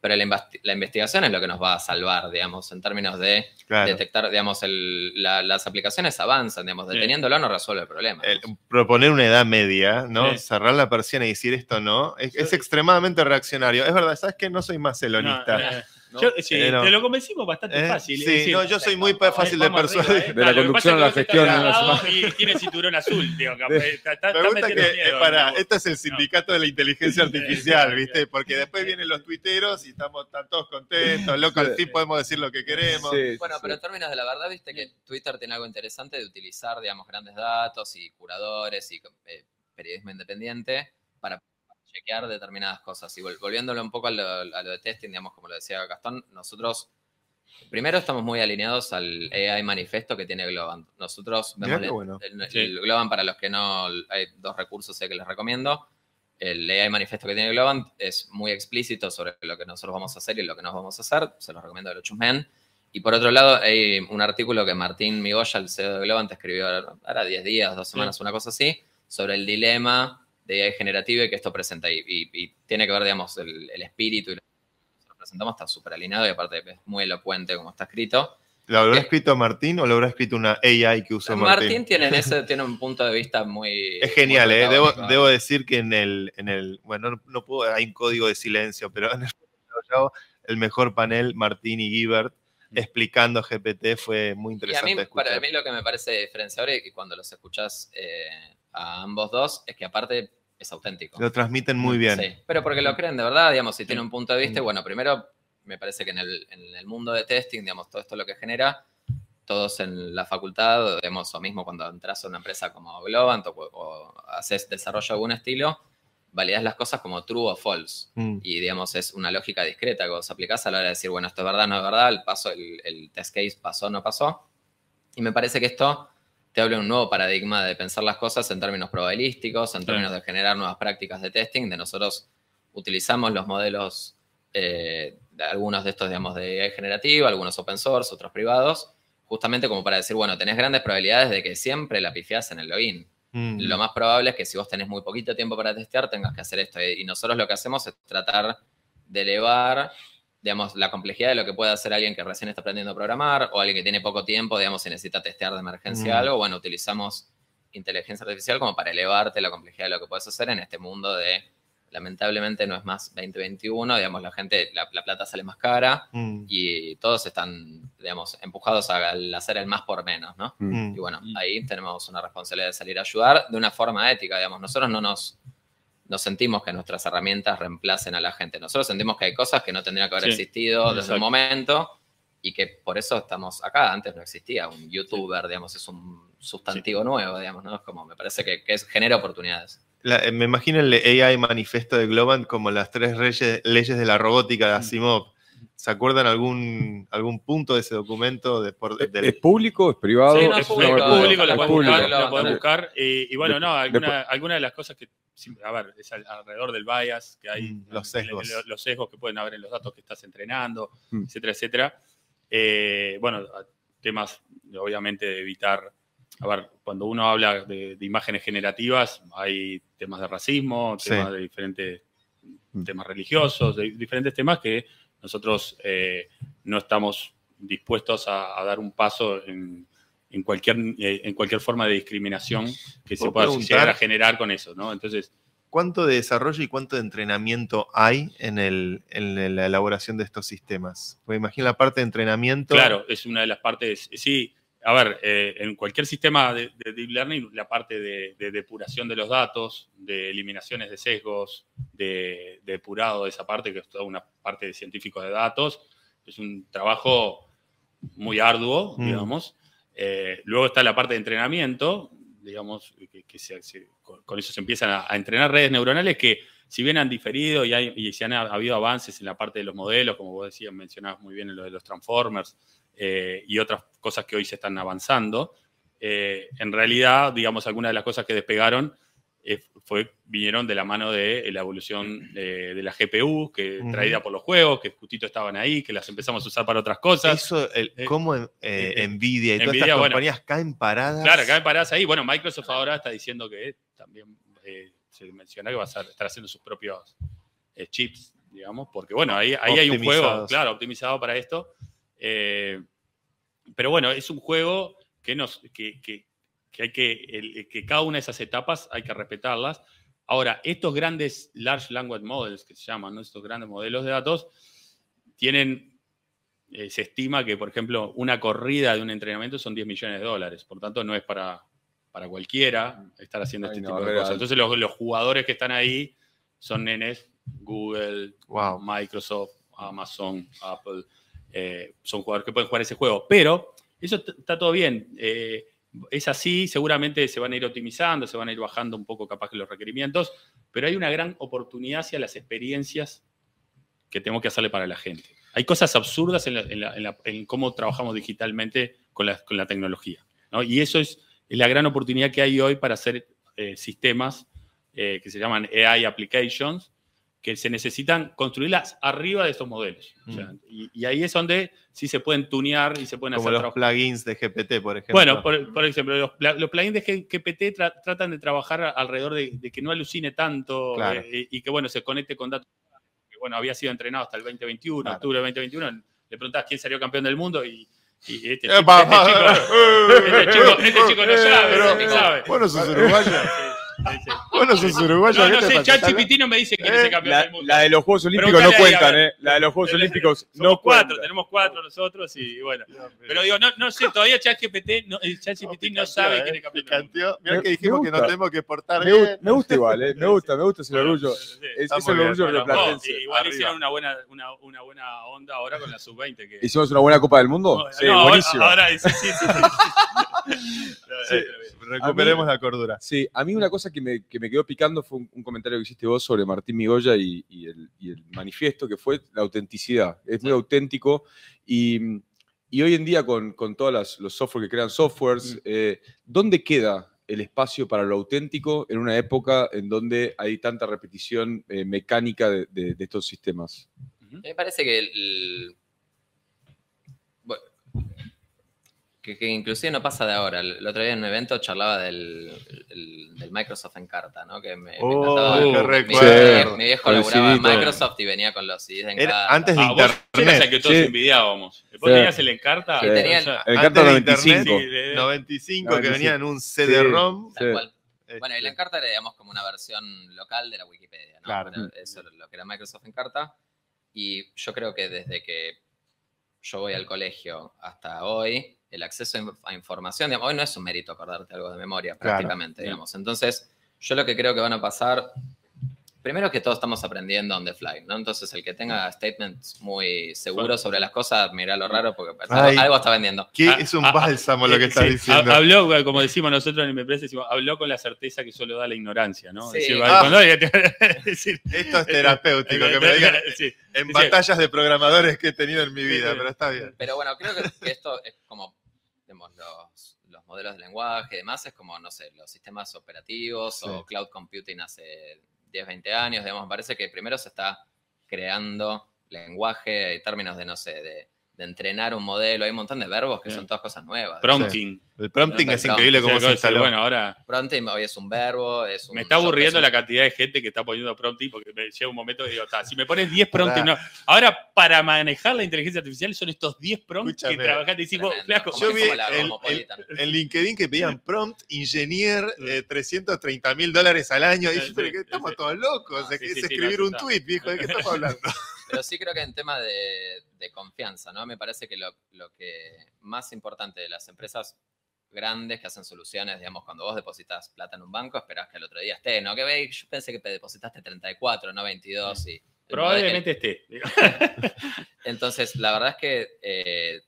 Pero la, investigación es lo que nos va a salvar, digamos, en términos de detectar, digamos, las aplicaciones avanzan, digamos, deteniéndolo no resuelve el problema. proponer una edad media, ¿no? Cerrar la persiana y decir esto no, es, extremadamente reaccionario. Es verdad, ¿sabes qué? No soy más celonista. Yo, sí, te lo convencemos bastante ¿Eh? fácil. Sí, no, yo soy muy fácil de persuadir. ¿eh? De la conducción a la gestión. Y tiene cinturón azul. Digo, está, me gusta que, eh, para, esto es el sindicato de la inteligencia artificial, ¿viste? Porque después vienen los tuiteros y estamos todos contentos, loco, al fin podemos decir lo que queremos. bueno, pero en términos de la verdad, viste que Twitter tiene algo interesante de utilizar, digamos, grandes datos y curadores y periodismo independiente para chequear determinadas cosas. Y volviéndolo un poco a lo, de testing, digamos, como lo decía Gastón, nosotros primero estamos muy alineados al AI manifesto que tiene Globant. Nosotros vemos el, Globant, para los que no, hay dos recursos que les recomiendo. El AI manifesto que tiene Globant es muy explícito sobre lo que nosotros vamos a hacer y lo que no vamos a hacer. Se los recomiendo de los chusmen. Y por otro lado, hay un artículo que Martín Migoya, el CEO de Globant, escribió ahora 10 días, dos semanas, una cosa así, sobre el dilema de y que esto presenta. Y, tiene que ver, digamos, el, espíritu y lo que presentamos está súper alineado y aparte es muy elocuente como está escrito. ¿Lo habrá escrito Martín o lo habrá escrito una AI que usó Martín? Martín tiene, ese, tiene un punto de vista muy... Es genial, ¿eh? debo, decir que en el, en el bueno, no, puedo, hay un código de silencio, pero en el, el mejor panel, Martín y Gibert, mm. explicando GPT fue muy interesante. Y a mí, para mí lo que me parece diferenciador y cuando los escuchas eh, a ambos dos es que aparte es auténtico. Lo transmiten muy bien. Sí, pero porque lo creen de verdad, digamos, si tiene un punto de vista, bueno, primero me parece que en el, mundo de testing, digamos, todo esto lo que genera, todos en la facultad, digamos, o mismo cuando entras a una empresa como Globant o, haces desarrollo de algún estilo, validas las cosas como true o false. Mm. Y, digamos, es una lógica discreta que vos aplicás a la hora de decir, bueno, esto es verdad, no es verdad, el paso, el, test case pasó, no pasó. Y me parece que esto te de un nuevo paradigma de pensar las cosas en términos probabilísticos, en términos de generar nuevas prácticas de testing, de nosotros utilizamos los modelos eh, algunos de estos, digamos, de generativo, algunos open source, otros privados, justamente como para decir, bueno, tenés grandes probabilidades de que siempre la pifiás en el login. Mm. Lo más probable es que si vos tenés muy poquito tiempo para testear, tengas que hacer esto. Y nosotros lo que hacemos es tratar de elevar, digamos, la complejidad de lo que puede hacer alguien que recién está aprendiendo a programar o alguien que tiene poco tiempo, digamos, y necesita testear de emergencia mm. algo. Bueno, utilizamos inteligencia artificial como para elevarte la complejidad de lo que puedes hacer en este mundo de lamentablemente no es más 2021, digamos, la gente, la, plata sale más cara mm. y todos están, digamos, empujados a hacer el más por menos, ¿no? Mm. Y bueno, mm. ahí tenemos una responsabilidad de salir a ayudar de una forma ética, digamos, nosotros no nos, nos sentimos que nuestras herramientas reemplacen a la gente, nosotros sentimos que hay cosas que no tendrían que haber existido desde el momento y que por eso estamos acá, antes no existía un youtuber, digamos, es un sustantivo nuevo, digamos, ¿no? Es como, me parece que, que es, genera oportunidades. Eh, me imagino el AI manifiesto de Globant como las tres leyes de la robótica de mm. Asimov. ¿Se acuerdan algún, algún punto de ese documento? De, ¿Es público? ¿Es privado? Sí, es, público, lo, podemos buscar, Y, bueno, no, alguna, de las cosas que, a ver, es alrededor del bias que hay, mm, los sesgos. los sesgos que pueden haber en los datos que estás entrenando, mm. etcétera, etcétera. Eh, bueno, temas, obviamente, de evitar a ver, cuando uno habla de, imágenes generativas, hay temas de racismo, temas de diferentes mm. temas religiosos, de diferentes temas que nosotros eh, no estamos dispuestos a, dar un paso en, cualquier, eh, en cualquier forma de discriminación que se pueda llegar a generar con eso, ¿no? Entonces. ¿Cuánto de desarrollo y cuánto de entrenamiento hay en, la elaboración de estos sistemas? Porque imagino la parte de entrenamiento. Claro, es una de las partes. Sí, a ver, eh, en cualquier sistema de, deep learning, la parte de, depuración de los datos, de eliminaciones de sesgos, de, depurado de esa parte, que es toda una parte de científicos de datos, es un trabajo muy arduo, mm. digamos. Eh, luego está la parte de entrenamiento, digamos, que, con eso se empiezan a, entrenar redes neuronales que, si bien han diferido y, hay, y se han habido avances en la parte de los modelos, como vos decías, mencionabas muy bien en lo de los transformers, eh, y otras cosas que hoy se están avanzando. Eh, en realidad, digamos, algunas de las cosas que despegaron eh, fue, vinieron de la mano de la evolución de la GPU, que traída por los juegos, que justito estaban ahí, que las empezamos a usar para otras cosas. Eso, cómo Nvidia y todas estas compañías caen paradas. Claro, caen paradas ahí. Bueno, Microsoft ahora está diciendo que también se menciona que va a estar haciendo sus propios chips, digamos, porque bueno, ahí, ahí hay un juego, claro, optimizado para esto. Eh, pero bueno, es un juego que, nos, que, hay que, que cada una de esas etapas hay que respetarlas. Ahora, estos grandes Large Language Models, que se llaman, estos grandes modelos de datos, tienen, eh, se estima que, por ejemplo, una corrida de un entrenamiento son 10 millones de dólares. Por tanto, no es para, para cualquiera estar haciendo este tipo de cosas. Entonces, los, jugadores que están ahí son nenes, Google, Microsoft, Amazon, Apple. Eh, son jugadores que pueden jugar ese juego. Pero eso está todo bien. Eh, es así, seguramente se van a ir optimizando, se van a ir bajando un poco capaz que los requerimientos, pero hay una gran oportunidad hacia las experiencias que tenemos que hacerle para la gente. Hay cosas absurdas en, cómo trabajamos digitalmente con la, tecnología. Y eso es, la gran oportunidad que hay hoy para hacer eh, sistemas que se llaman AI applications, que se necesitan construirlas arriba de estos modelos. Mm. y, ahí es donde sí se pueden tunear y se pueden Como los plugins de GPT, por ejemplo. Bueno, por, ejemplo, los, plugins de GPT tratan de trabajar alrededor de, que no alucine tanto eh, y, que, bueno, se conecte con datos que, bueno, había sido entrenado hasta el 2021, octubre del 2021. Le preguntabas quién salió campeón del mundo y y este, este, chico, este, chico, este, chico, no sabe, no sabe. Bueno, sos uruguayo. Bueno, sos uruguayo. No, no sé, no me dice quién es el campeón del mundo. La de los Juegos Olímpicos no cuentan, ¿eh? La de los Juegos Olímpicos no cuatro, tenemos cuatro nosotros y bueno. Pero digo, no, no sé, todavía ChatGPT no, ChatGPT no sabe quién es el campeón del mundo. Mira que dijimos que no tenemos que portar bien. Me gusta igual, ¿eh? Me gusta, me gusta ese orgullo. Es el orgullo de Platense. Igual hicieron una buena, una buena onda ahora con la Sub-20. ¿Hicimos una buena Copa del Mundo? Sí, buenísimo. Ahora sí, sí, sí. Recuperemos la cordura. Sí, a mí una cosa que me, que me quedó picando fue un, comentario que hiciste vos sobre Martín Migoya y, el, manifiesto, que fue la autenticidad. Es muy auténtico y, hoy en día con, con todos los software que crean softwares, mm. eh, ¿dónde queda el espacio para lo auténtico en una época en donde hay tanta repetición eh, mecánica de, estos sistemas? Me parece que el, que, inclusive no pasa de ahora. El, otro día en un evento charlaba del, del Microsoft en carta, ¿no? Que me, oh, mi, viejo laburaba en Microsoft y venía con los CDs en carta. Antes de ah, internet. Vos que todos envidiábamos. Vos tenías el encarta. Sí. Tenía el, encarta 95. 95, que venía en un CD-ROM. Tal cual. Bueno, y la Encarta era, digamos, como una versión local de la Wikipedia, ¿no? Claro. Eso es lo que era Microsoft en carta. Y yo creo que desde que yo voy al colegio hasta hoy, el acceso a información, hoy no es un mérito acordarte algo de memoria prácticamente, digamos. Entonces, yo lo que creo que van a pasar, primero que todos estamos aprendiendo on the fly, ¿no? Entonces, el que tenga statements muy seguros sobre las cosas, mira lo raro porque algo, está vendiendo. ¿Qué ah, es un ah, ah, bálsamo lo que está diciendo? Habló, como decimos nosotros en mi empresa, habló con la certeza que solo da la ignorancia, ¿no? Esto es terapéutico, que me digan en batallas de programadores que he tenido en mi vida, pero está bien. Pero bueno, creo que esto es como los, los, modelos de lenguaje y demás, es como, no sé, los sistemas operativos o cloud computing hace 10, 20 años, digamos, parece que primero se está creando lenguaje, en términos de, no sé, de de entrenar un modelo. Hay un montón de verbos que son todas cosas nuevas. Prompting. El prompting es increíble cómo se instaló. Bueno, ahora. Prompting hoy es un verbo. Es un, me está aburriendo la cantidad de gente que está poniendo prompting porque me llega un momento que digo, si me pones 10 prompting. No. Ahora, para manejar la inteligencia artificial son estos 10 prompts que trabajaste y decís, Yo vi en LinkedIn que pedían prompt, ingenier, 330 eh, mil dólares al año. Y yo, que estamos todos locos. es escribir un tweet, viejo. ¿De qué estamos hablando? Pero sí creo que en tema de, confianza, ¿no? Me parece que lo, que más importante de las empresas grandes que hacen soluciones, digamos, cuando vos depositas plata en un banco, esperás que el otro día esté, ¿no? Que veis, yo pensé que depositaste 34, no 22 y... Probablemente esté. Entonces, la verdad es que eh,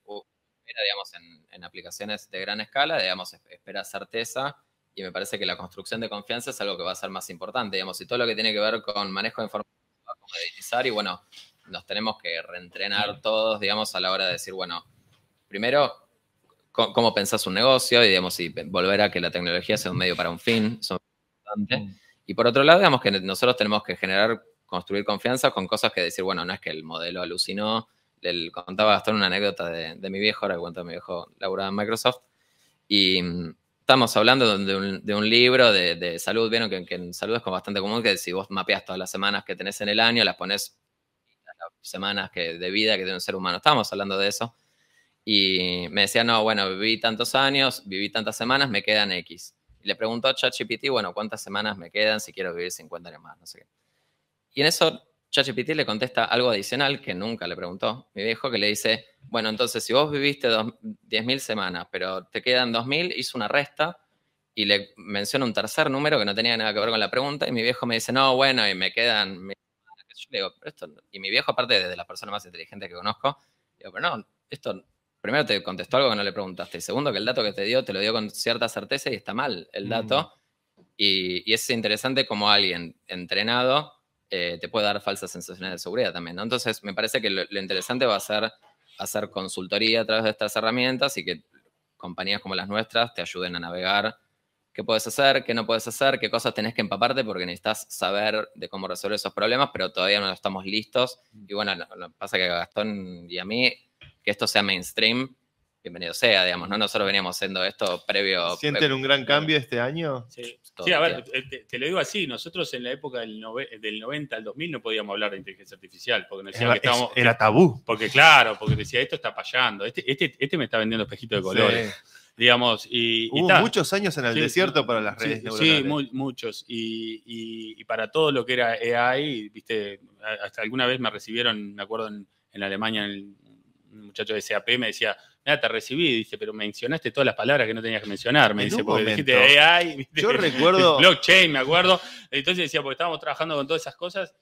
digamos, en, aplicaciones de gran escala, digamos, espera certeza y me parece que la construcción de confianza es algo que va a ser más importante, digamos, y todo lo que tiene que ver con manejo de información y bueno, nos tenemos que reentrenar todos, digamos, a la hora de decir, bueno, primero, cómo pensás un negocio y, digamos, y volver a que la tecnología sea un medio para un fin, son importantes. Mm. Y por otro lado, digamos que nosotros tenemos que generar, construir confianza con cosas que decir, bueno, no es que el modelo alucinó. Le contaba hasta una anécdota de, mi viejo, ahora cuento mi viejo laburaba en Microsoft, y mm, estamos hablando de un, libro de, salud, vieron que, en salud es como bastante común que si vos mapeas todas las semanas que tenés en el año, las pones las semanas que, de vida que tiene un ser humano. Estábamos hablando de eso. Y me decía, no, bueno, viví tantos años, viví tantas semanas, me quedan X. Y le preguntó a ChatGPT, bueno, ¿cuántas semanas me quedan si quiero vivir 50 años más? No sé qué. Y en eso ChatGPT le contesta algo adicional que nunca le preguntó mi viejo, que le dice, bueno, entonces si vos viviste 10.000 semanas, pero te quedan 2.000, hizo una resta y le menciona un tercer número que no tenía nada que ver con la pregunta y mi viejo me dice, no, bueno, y me quedan... Yo le digo, esto... Y mi viejo, aparte de las personas más inteligentes que conozco, digo, pero no, esto primero te contestó algo que no le preguntaste. Y segundo, que el dato que te dio te lo dio con cierta certeza y está mal el dato. Y, y, es interesante como alguien entrenado eh, te puede dar falsas sensaciones de seguridad también, ¿no? Entonces, me parece que lo, interesante va a ser hacer consultoría a través de estas herramientas y que compañías como las nuestras te ayuden a navegar qué puedes hacer, qué no puedes hacer, qué cosas tenés que empaparte porque necesitas saber de cómo resolver esos problemas, pero todavía no estamos listos. Y bueno, lo, que pasa que a Gastón y a mí, que esto sea mainstream, bienvenido sea, digamos, ¿no? Nosotros veníamos haciendo esto previo. ¿Sienten un gran cambio este año? Sí, sí a ver, eh, te, lo digo así, nosotros en la época del, del 90 al 2000 no podíamos hablar de inteligencia artificial, porque era, que estábamos, era tabú. Porque claro, porque decía, esto está fallando, este, este, este me está vendiendo espejitos de colores. Digamos, y, Hubo muchos años en el desierto para las redes sí, Sí, muchos. Y, y, para todo lo que era AI, viste, hasta alguna vez me recibieron, me acuerdo en, en Alemania, un muchacho de SAP me decía, Mira, te recibí, dice, pero mencionaste todas las palabras que no tenías que mencionar. Me dice, porque dijiste AI, yo recuerdo. blockchain, me acuerdo. Entonces decía, porque estábamos trabajando con todas esas cosas.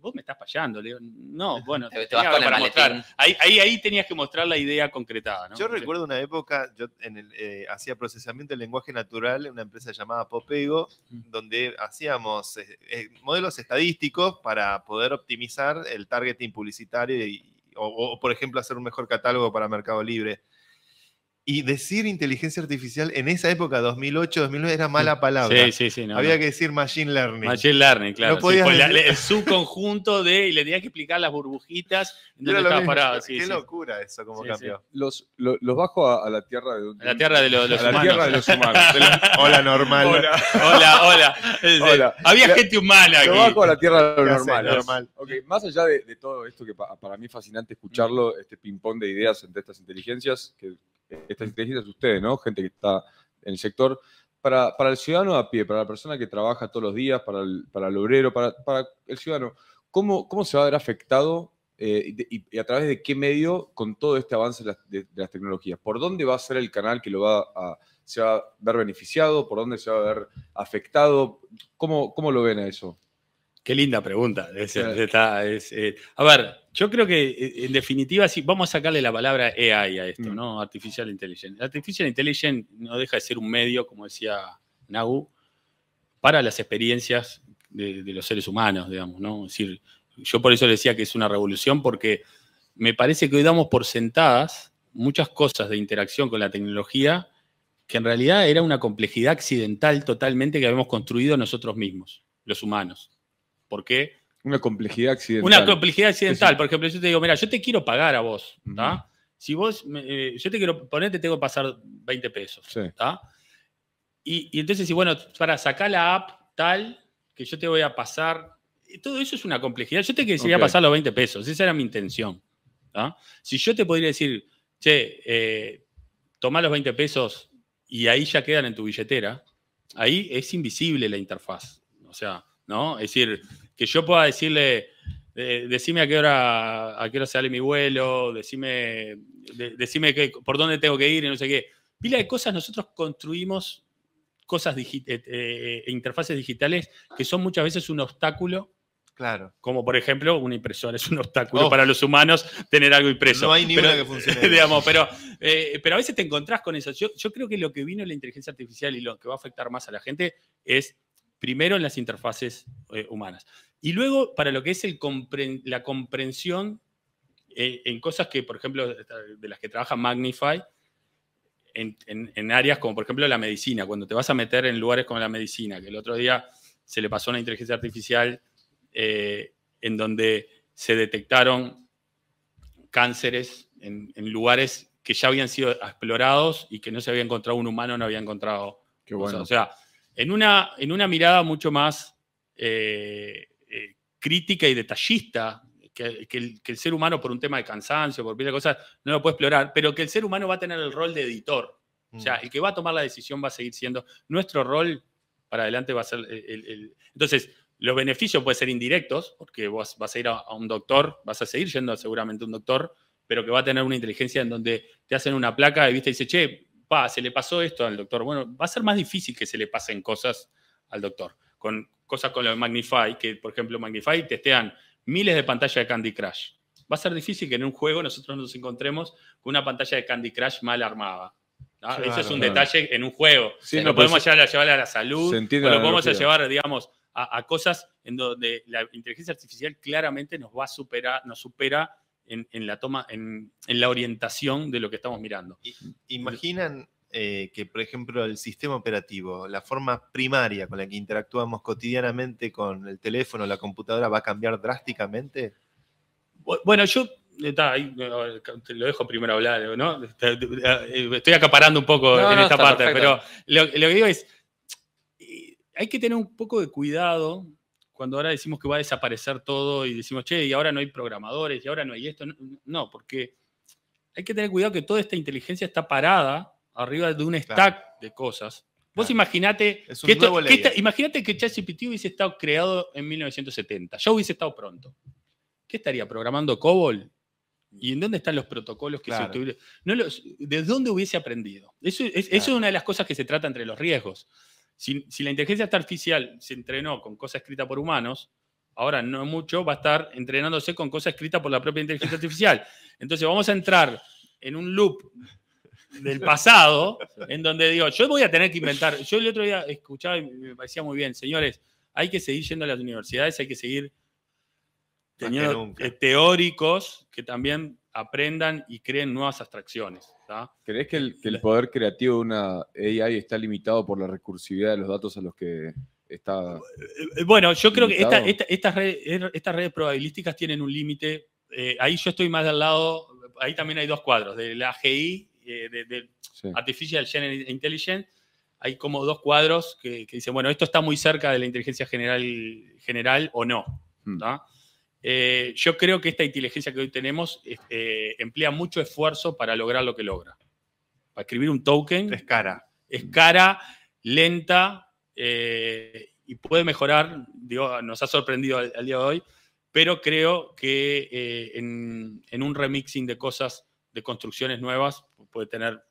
vos me estás fallando. Le digo, no, bueno, te, vas para mostrar. Ahí, ahí, ahí, tenías que mostrar la idea concretada. ¿no? Yo recuerdo una época, yo en el, eh, hacía procesamiento del lenguaje natural en una empresa llamada Popego, mm. donde hacíamos eh, eh, modelos estadísticos para poder optimizar el targeting publicitario y, o, por ejemplo, hacer un mejor catálogo para Mercado Libre. Y decir inteligencia artificial en esa época, 2008, 2009, era mala palabra. Sí, sí, sí. Había que decir machine learning. Machine learning, claro. No podías pues el subconjunto de, y le tenías que explicar las burbujitas donde estaba parado. Qué locura eso, como cambió. Los, los, bajo a, la tierra de, a la tierra de los, a la tierra de los humanos. hola, normal. Hola, hola. hola. Había gente humana aquí. Los bajo a la tierra de los normal. Okay, más allá de, de, todo esto, que para mí es fascinante escucharlo, este ping-pong de ideas entre estas inteligencias, que estas inteligencias ustedes, ¿no? Gente que está en el sector. Para, para, el ciudadano a pie, para la persona que trabaja todos los días, para el, para el obrero, para, para, el ciudadano, ¿cómo, ¿cómo se va a ver afectado eh, y, a través de qué medio con todo este avance de las, tecnologías? ¿Por dónde va a ser el canal que lo va a, se va a ver beneficiado? ¿Por dónde se va a ver afectado? ¿Cómo, cómo lo ven a eso? Qué linda pregunta. Eh, a ver, yo creo que eh, en definitiva, sí, vamos a sacarle la palabra AI a esto, mm. ¿no? Artificial Intelligence. Artificial Intelligence no deja de ser un medio, como decía Nagu, para las experiencias de, los seres humanos, digamos, ¿no? Es decir, yo por eso decía que es una revolución, porque me parece que hoy damos por sentadas muchas cosas de interacción con la tecnología que en realidad era una complejidad accidental totalmente que habíamos construido nosotros mismos, los humanos. ¿Por qué? Una complejidad accidental. Una complejidad accidental. Por ejemplo, yo te digo, mira, yo te quiero pagar a vos. Si vos, eh, yo te quiero poner, te tengo que pasar 20 pesos. Y, entonces, si bueno, para sacar la app tal, que yo te voy a pasar. Todo eso es una complejidad. Yo te quería pasar los 20 pesos. Esa era mi intención. Si yo te podría decir, che, eh, toma los 20 pesos y ahí ya quedan en tu billetera, ahí es invisible la interfaz. O sea, ¿no? Es decir, que yo pueda decirle, decime a qué hora a qué hora sale mi vuelo, decime, decime por dónde tengo que ir y no sé qué. Pila de cosas, nosotros construimos cosas, eh, eh, interfaces digitales que son muchas veces un obstáculo. Claro. Como por ejemplo, una impresora es un obstáculo oh. para los humanos tener algo impreso. No hay ni una que funcione. digamos, pero, eh, pero a veces te encontrás con eso. Yo, yo creo que lo que vino la inteligencia artificial y lo que va a afectar más a la gente es primero en las interfaces eh, humanas. Y luego para lo que es el la comprensión eh, en cosas que, por ejemplo, de las que trabaja Magnify, en, áreas como, por ejemplo, la medicina, cuando te vas a meter en lugares como la medicina, que el otro día se le pasó una inteligencia artificial eh, en donde se detectaron cánceres en, lugares que ya habían sido explorados y que no se había encontrado un humano, no había encontrado. Qué bueno. O sea, en una, en una mirada mucho más eh, eh, crítica y detallista, que, el, ser humano por un tema de cansancio, por de cosas, no lo puede explorar, pero que el ser humano va a tener el rol de editor. O sea, mm. el que va a tomar la decisión va a seguir siendo nuestro rol para adelante va a ser el, entonces los beneficios pueden ser indirectos porque vos vas a ir a, un doctor vas a seguir yendo seguramente a un doctor pero que va a tener una inteligencia en donde te hacen una placa y viste y dice che se le pasó esto al doctor. Bueno, va a ser más difícil que se le pasen cosas al doctor. Con cosas con lo de Magnify, que por ejemplo Magnify testean miles de pantallas de Candy Crush. Va a ser difícil que en un juego nosotros nos encontremos con una pantalla de Candy Crush mal armada. Eso es un detalle en un juego. lo podemos llevar, a la salud, lo podemos llevar, digamos, a, cosas en donde la inteligencia artificial claramente nos va a superar, nos supera en, la toma, en, la orientación de lo que estamos mirando. ¿Imaginan eh, que, por ejemplo, el sistema operativo, la forma primaria con la que interactuamos cotidianamente con el teléfono, la computadora, va a cambiar drásticamente? Bueno, yo lo dejo primero hablar, ¿no? Estoy acaparando un poco en esta parte, pero lo, que digo es, hay que tener un poco de cuidado cuando ahora decimos que va a desaparecer todo y decimos, che, y ahora no hay programadores, y ahora no hay esto. No, porque hay que tener cuidado que toda esta inteligencia está parada arriba de un stack de cosas. Vos imaginate que, imagínate que ChatGPT hubiese estado creado en 1970, ya hubiese estado pronto. ¿Qué estaría programando COBOL? ¿Y en dónde están los protocolos que se tuvieron? No ¿De dónde hubiese aprendido? Eso, es, eso es una de las cosas que se trata entre los riesgos. Si, la inteligencia artificial se entrenó con cosas escritas por humanos, ahora no mucho, va a estar entrenándose con cosas escritas por la propia inteligencia artificial. Entonces vamos a entrar en un loop del pasado, en donde digo, yo voy a tener que inventar. Yo el otro día escuchaba y me parecía muy bien, señores, hay que seguir yendo a las universidades, hay que seguir teniendo teóricos que también aprendan y creen nuevas abstracciones. ¿Crees que el, poder creativo de una AI está limitado por la recursividad de los datos a los que está... Eh, bueno, yo creo que estas, redes, probabilísticas tienen un límite. Eh, ahí yo estoy más del lado, ahí también hay dos cuadros, de la AGI, eh, de, Artificial General Intelligence, hay como dos cuadros que, dicen, bueno, esto está muy cerca de la inteligencia general, general o no. Hmm. Eh, yo creo que esta inteligencia que hoy tenemos eh, emplea mucho esfuerzo para lograr lo que logra. Para escribir un token. Es cara. Es cara, lenta eh, y puede mejorar. nos ha sorprendido al, día de hoy, pero creo que en, un remixing de cosas, de construcciones nuevas, puede tener,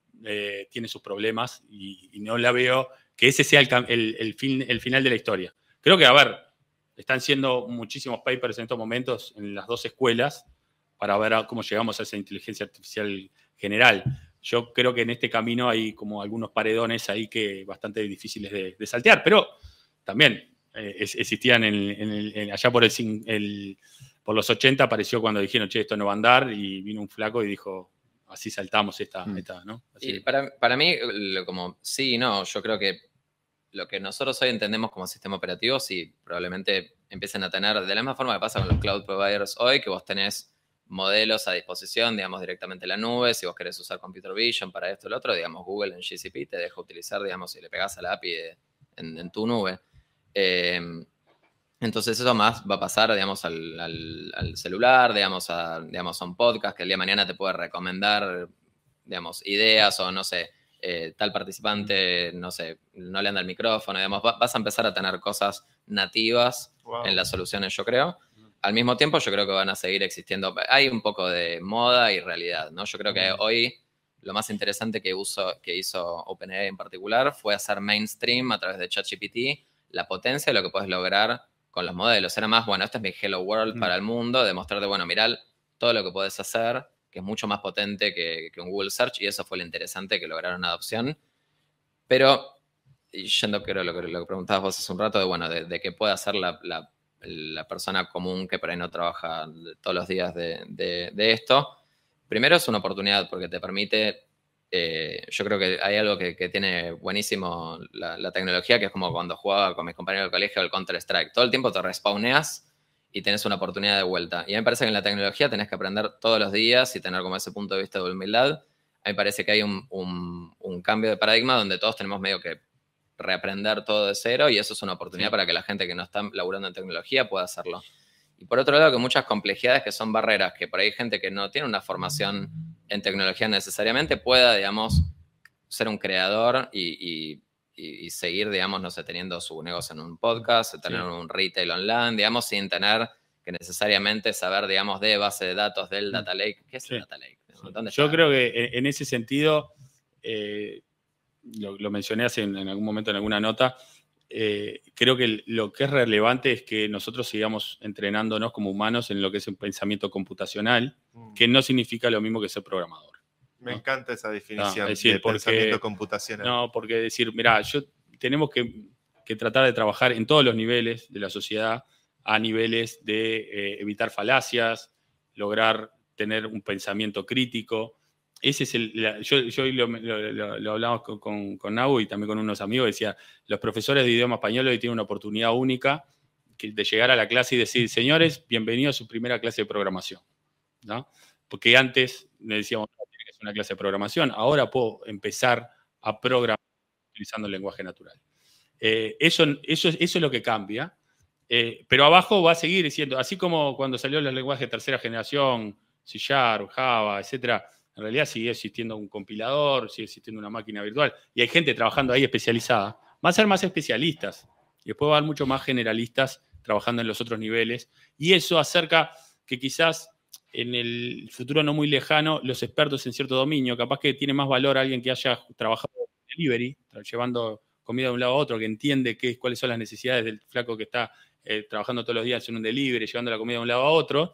tiene sus problemas y, no la veo que ese sea el, fin, el final de la historia. Creo que, a ver, están siendo muchísimos papers en estos momentos en las dos escuelas para ver cómo llegamos a esa inteligencia artificial general. Yo creo que en este camino hay como algunos paredones ahí que bastante difíciles de, saltear, pero también eh, existían en, allá por, el, por los 80, apareció cuando dijeron, che, esto no va a andar, y vino un flaco y dijo, así saltamos esta, mm. ¿no? Y para, para, mí, como sí y no, yo creo que lo que nosotros hoy entendemos como sistema operativo, sí, probablemente empiecen a tener, de la misma forma que pasa con los cloud providers hoy, que vos tenés modelos a disposición, digamos, directamente en la nube, si vos querés usar Computer Vision para esto o lo otro, digamos, Google en GCP te deja utilizar, digamos, si le pegas a la API en, tu nube. Em, entonces eso más va a pasar, digamos, al, celular, digamos a, digamos, a un podcast que el día de mañana te puede recomendar, digamos, ideas o no sé, eh, tal participante, no sé, no le anda el micrófono, digamos, vas a empezar a tener cosas nativas en las soluciones, yo creo. Al mismo tiempo, yo creo que van a seguir existiendo. Hay un poco de moda y realidad, ¿no? Yo creo que hoy lo más interesante que, uso, que hizo OpenAI en particular fue hacer mainstream a través de ChatGPT la potencia de lo que puedes lograr con los modelos. Era más, bueno, este es mi Hello World para el mundo, demostrar de, bueno, mirar todo lo que puedes hacer que es mucho más potente que, un Google Search, y eso fue lo interesante que lograron adopción. Pero, yendo creo lo que, lo que preguntabas vos hace un rato, de bueno, de, qué puede hacer la, persona común que por ahí no trabaja todos los días de, esto. Primero es una oportunidad porque te permite, eh, yo creo que hay algo que, tiene buenísimo la, la, tecnología, que es como cuando jugaba con mis compañeros del colegio el Counter-Strike. Todo el tiempo te respawneas y tenés una oportunidad de vuelta. Y a mí me parece que en la tecnología tenés que aprender todos los días y tener como ese punto de vista de humildad. A mí me parece que hay un, un, cambio de paradigma donde todos tenemos medio que reaprender todo de cero y eso es una oportunidad para que la gente que no está laburando en tecnología pueda hacerlo. Y por otro lado, que muchas complejidades que son barreras, que por ahí hay gente que no tiene una formación en tecnología necesariamente pueda, digamos, ser un creador y y, seguir, digamos, no sé, teniendo su negocio en un podcast, tener un retail online, digamos, sin tener que necesariamente saber, digamos, de base de datos del mm. data lake. ¿Qué es el data lake? Yo creo que en, ese sentido, eh, lo, mencioné hace en, algún momento en alguna nota, eh, creo que lo que es relevante es que nosotros sigamos entrenándonos como humanos en lo que es un pensamiento computacional, mm. que no significa lo mismo que ser programador. Me encanta esa definición de pensamiento computacional. No, porque decir, mira, yo tenemos que, tratar de trabajar en todos los niveles de la sociedad, a niveles de eh, evitar falacias, lograr tener un pensamiento crítico. ese es el. yo, yo lo, hablamos con, con, Nau y también con unos amigos. Decía: los profesores de idioma español hoy tienen una oportunidad única de llegar a la clase y decir: señores, bienvenidos a su primera clase de programación. ¿no? Porque antes le decíamos: una clase de programación. Ahora puedo empezar a programar utilizando el lenguaje natural. Eh, eso, eso, eso es lo que cambia. Eh, pero abajo va a seguir diciendo, así como cuando salió los lenguajes de tercera generación, C Java, etcétera, en realidad sigue existiendo un compilador, sigue existiendo una máquina virtual y hay gente trabajando ahí especializada. Va a ser más especialistas y después va a haber mucho más generalistas trabajando en los otros niveles. Y eso acerca que quizás en el futuro no muy lejano, los expertos en cierto dominio, capaz que tiene más valor alguien que haya trabajado en delivery, llevando comida de un lado a otro, que entiende qué, cuáles son las necesidades del flaco que está eh, trabajando todos los días en un delivery, llevando la comida de un lado a otro,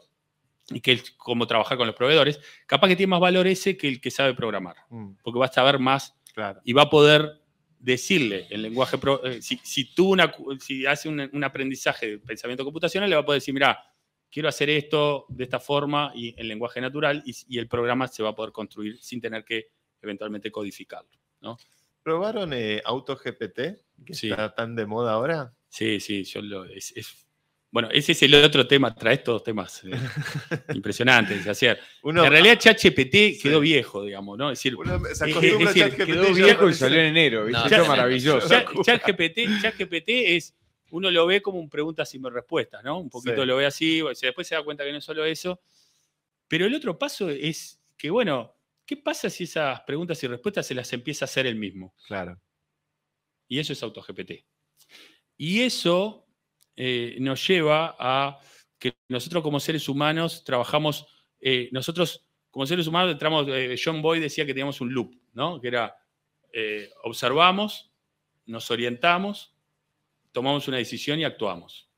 y que es como trabajar con los proveedores, capaz que tiene más valor ese que el que sabe programar, mm. porque va a saber más y va a poder decirle el lenguaje, eh, si, si, tú una, si hace un, aprendizaje de pensamiento computacional, le va a poder decir, mira, quiero hacer esto de esta forma y en lenguaje natural y, el programa se va a poder construir sin tener que eventualmente codificarlo. ¿no? ¿Probaron eh, AutoGPT, que está tan de moda ahora? Sí, sí, yo lo, es, bueno, ese es el otro tema, traes todos temas eh, impresionantes. en realidad ChatGPT quedó viejo, digamos, ¿no? Es decir, quedó viejo y salió en enero, ¿viste? maravilloso. ChatGPT es, uno lo ve como un preguntas y respuestas, ¿no? Un poquito lo ve así, después se da cuenta que no es solo eso. Pero el otro paso es que, bueno, ¿qué pasa si esas preguntas y respuestas se las empieza a hacer él mismo? Claro. Y eso es AutoGPT. Y eso eh, nos lleva a que nosotros como seres humanos trabajamos, eh, nosotros como seres humanos entramos, eh, John Boyd decía que teníamos un loop, ¿no? Que era, observamos, nos orientamos, tomamos una decisión y actuamos.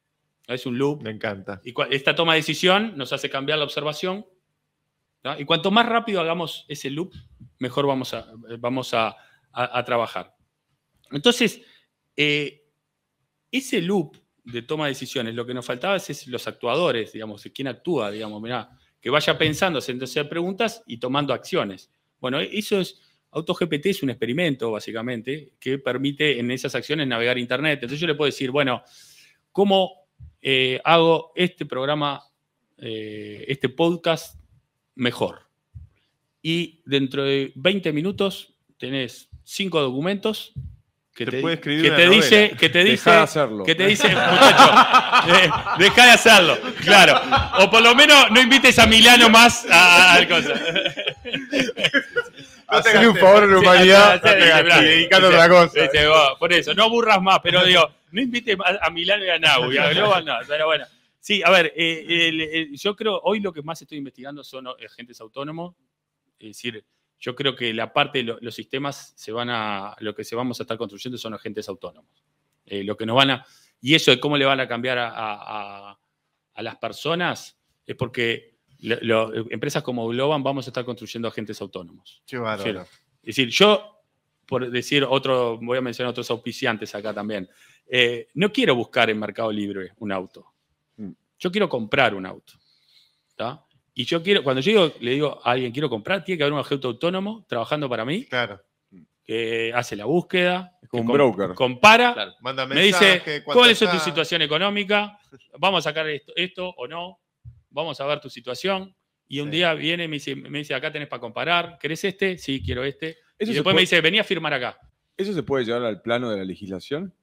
Es un loop. Me encanta. Y esta toma de decisión nos hace cambiar la observación. Y cuanto más rápido hagamos ese loop, mejor vamos a, vamos a, a trabajar. Entonces, ese loop de toma de decisiones, lo que nos faltaba es, los actuadores, digamos, quién actúa, digamos, mirá, que vaya pensando, haciéndose preguntas y tomando acciones. Bueno, eso es, AutoGPT es un experimento, básicamente, que permite en esas acciones navegar Internet. Entonces yo le puedo decir, bueno, ¿cómo eh, hago este programa, eh, este podcast mejor? Y dentro de 20 minutos tenés cinco documentos que te, que te dice, que te dice, de hacerlo. que te dice, muchacho, deja de hacerlo, claro. O por lo menos no invites a Milano más a, a, cosa. No te un favor en la humanidad dedicando otra cosa. por eso, no aburras más, pero digo, no invites a, Milano y a Nau, a no, pero bueno. Sí, a ver, eh, yo creo, hoy lo que más estoy investigando son agentes autónomos, es decir, yo creo que la parte de los sistemas se van a, lo que se vamos a estar construyendo son agentes autónomos. Eh, lo que nos van a, y eso de cómo le van a cambiar a, las personas es porque empresas como Globan vamos a estar construyendo agentes autónomos. Qué Es decir, yo, por decir otro, voy a mencionar otros auspiciantes acá también, eh, no quiero buscar en Mercado Libre un auto. Mm. Yo quiero comprar un auto. ¿está? Y yo quiero, cuando yo le digo a alguien quiero comprar, tiene que haber un agente autónomo trabajando para mí. Claro. Que hace la búsqueda. un broker. Compara. me dice, ¿cuál es tu situación económica? Vamos a sacar esto, o no. Vamos a ver tu situación. Y un día viene y me dice, acá tenés para comparar. ¿Querés este? Sí, quiero este. y después me dice, vení a firmar acá. ¿Eso se puede llevar al plano de la legislación?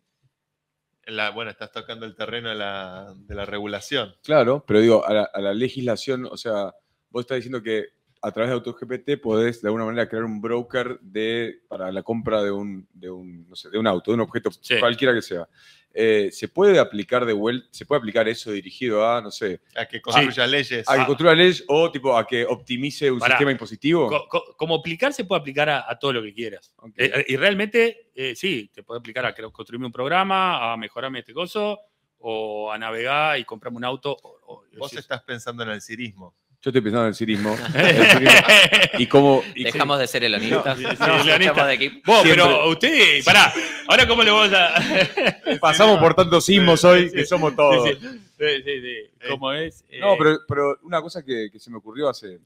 bueno, estás tocando el terreno de la, regulación. Claro, pero digo, a la, legislación, o sea, vos estás diciendo que a través de AutoGPT podés de alguna manera crear un broker de, para la compra de un, de un, no sé, de un auto, de un objeto, cualquiera que sea. Eh, ¿se puede aplicar de vuelta, se puede aplicar eso dirigido a, no sé, a que construya leyes? A que construya leyes o tipo a que optimice un sistema impositivo. como aplicar se puede aplicar a, todo lo que quieras. Eh, y realmente, eh, sí, te puede aplicar a construirme un programa, a mejorarme este coso, o a navegar y comprarme un auto. Vos estás pensando en el cirismo. Yo estoy pensando en el cirismo. y cómo. Dejamos de ser el No, pero usted, pará, ahora cómo le vamos a. Pasamos por tantos sismos hoy que somos todos. Sí, sí, sí. ¿Cómo es? No, eh, pero, pero, una cosa que, se me ocurrió hace,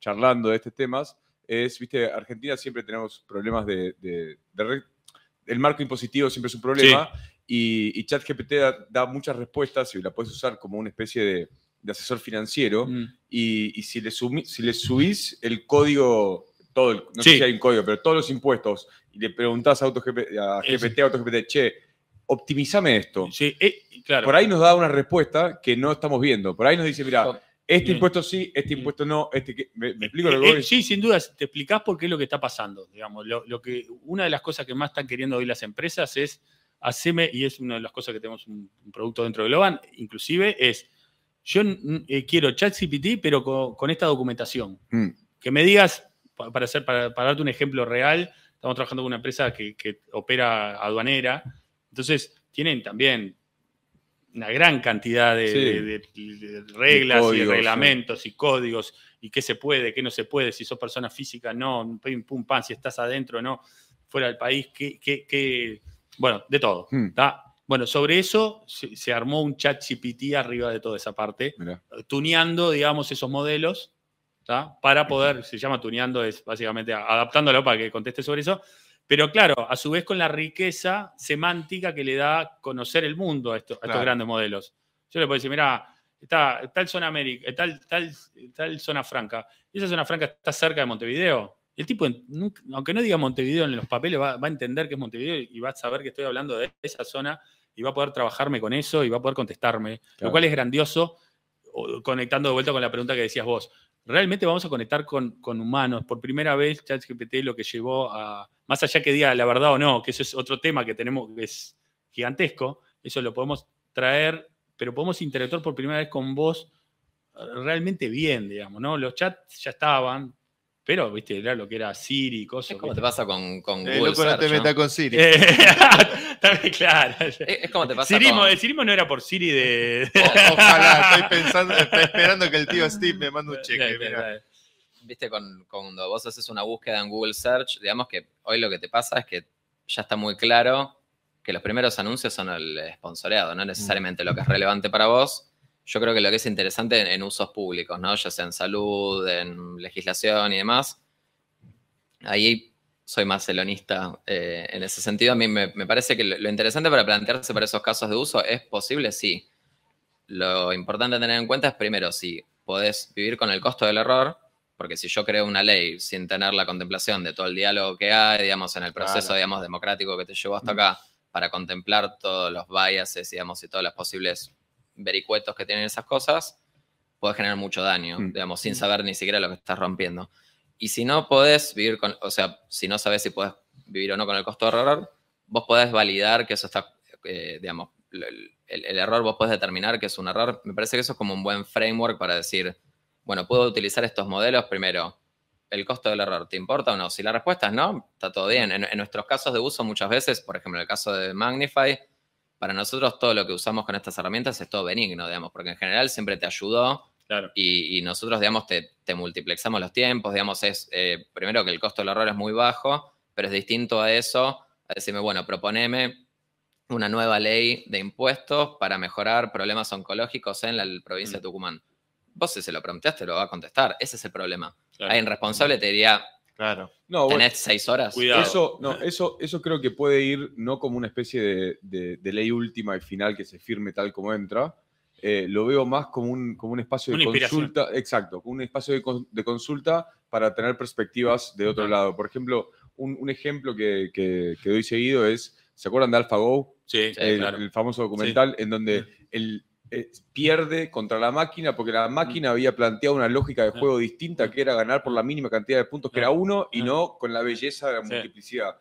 charlando de estos temas, es, viste, Argentina siempre tenemos problemas de... el marco impositivo siempre es un problema y, ChatGPT da, muchas respuestas y la puedes usar como una especie de, asesor financiero mm. y, si, le si le subís el código, todo no sé si hay un código, pero todos los impuestos y le preguntás a, a GPT, a AutoGPT, che, optimizame esto. Sí, eh, claro. Por ahí nos da una respuesta que no estamos viendo. Por ahí nos dice, mira, este impuesto sí, este impuesto no, este que, ¿me, explico lo que eh, Sí, sin duda, te explicás por qué es lo que está pasando. Digamos, lo, que, una de las cosas que más están queriendo hoy las empresas es haceme, y es una de las cosas que tenemos un, producto dentro de Globan, inclusive, es yo eh, quiero ChatGPT, pero con, esta documentación. Mm. Que me digas, para, hacer, para, darte un ejemplo real, estamos trabajando con una empresa que, que opera aduanera, entonces tienen también una gran cantidad de, reglas y, reglamentos y códigos y qué se puede, qué no se puede, si sos persona física, no, pum, pum, pan, si estás adentro, no, fuera del país, qué, bueno, de todo. Hmm. Bueno, sobre eso se, armó un chat GPT arriba de toda esa parte, tuneando, digamos, esos modelos, para poder, se llama tuneando, es básicamente adaptándolo para que conteste sobre eso, pero claro, a su vez con la riqueza semántica que le da conocer el mundo a, estos, grandes modelos. Yo le puedo decir, mira, está tal zona América, tal, tal, tal zona franca. Y esa zona franca está cerca de Montevideo. El tipo, aunque no diga Montevideo en los papeles, va, a entender que es Montevideo y va a saber que estoy hablando de esa zona y va a poder trabajarme con eso y va a poder contestarme. Lo cual es grandioso, conectando de vuelta con la pregunta que decías vos realmente vamos a conectar con, humanos. Por primera vez, ChatGPT lo que llevó a, más allá que diga la verdad o no, que eso es otro tema que tenemos, que es gigantesco, eso lo podemos traer, pero podemos interactuar por primera vez con vos realmente bien, digamos, ¿no? Los chats ya estaban, pero, viste, era lo que era Siri, cosas. Es como te pasa con, con eh, Google. no te metas con Siri. También, claro. Es, como te pasa Sirismo, con... El Sirismo no era por Siri de. ojalá, estoy pensando, estoy esperando que el tío Steve me mande un cheque. Mira. Viste, con, cuando vos haces una búsqueda en Google Search, digamos que hoy lo que te pasa es que ya está muy claro que los primeros anuncios son el sponsoreado, no necesariamente lo que es relevante para vos yo creo que lo que es interesante en, usos públicos, ¿no? Ya sea en salud, en legislación y demás, ahí soy más elonista eh, en ese sentido. A mí me, parece que lo, interesante para plantearse para esos casos de uso es posible, sí. Lo importante tener en cuenta es primero si podés vivir con el costo del error, porque si yo creo una ley sin tener la contemplación de todo el diálogo que hay, digamos, en el proceso, digamos, democrático que te llevó hasta acá, para contemplar todos los biases, digamos, y todas las posibles vericuetos que tienen esas cosas, puede generar mucho daño, mm. digamos, sin saber ni siquiera lo que estás rompiendo. Y si no podés vivir con, o sea, si no sabes si puedes vivir o no con el costo de error, vos podés validar que eso está, eh, digamos, el, error vos podés determinar que es un error. Me parece que eso es como un buen framework para decir, bueno, puedo utilizar estos modelos primero. ¿El costo del error te importa o no? Si la respuesta es no, está todo bien. En, en nuestros casos de uso muchas veces, por ejemplo, en el caso de Magnify, para nosotros todo lo que usamos con estas herramientas es todo benigno, digamos, porque en general siempre te ayudó y, nosotros, digamos, te, multiplexamos los tiempos, digamos, es eh, primero que el costo del error es muy bajo, pero es distinto a eso, a decirme, bueno, proponeme una nueva ley de impuestos para mejorar problemas oncológicos en la provincia de mm. Tucumán. Vos si se lo preguntaste, lo va a contestar, ese es el problema. Hay un responsable te diría, Claro. No, Tenés seis horas. Eso, no, eso, eso creo que puede ir no como una especie de, ley última y final que se firme tal como entra. Eh, lo veo más como un, como un espacio de consulta. Exacto, un espacio de, consulta para tener perspectivas de otro lado. Por ejemplo, un, ejemplo que, que, doy seguido es, ¿se acuerdan de AlphaGo? Sí, el, el famoso documental en donde el, eh, pierde contra la máquina porque la máquina había planteado una lógica de juego distinta que era ganar por la mínima cantidad de puntos que era uno y no con la belleza de la multiplicidad.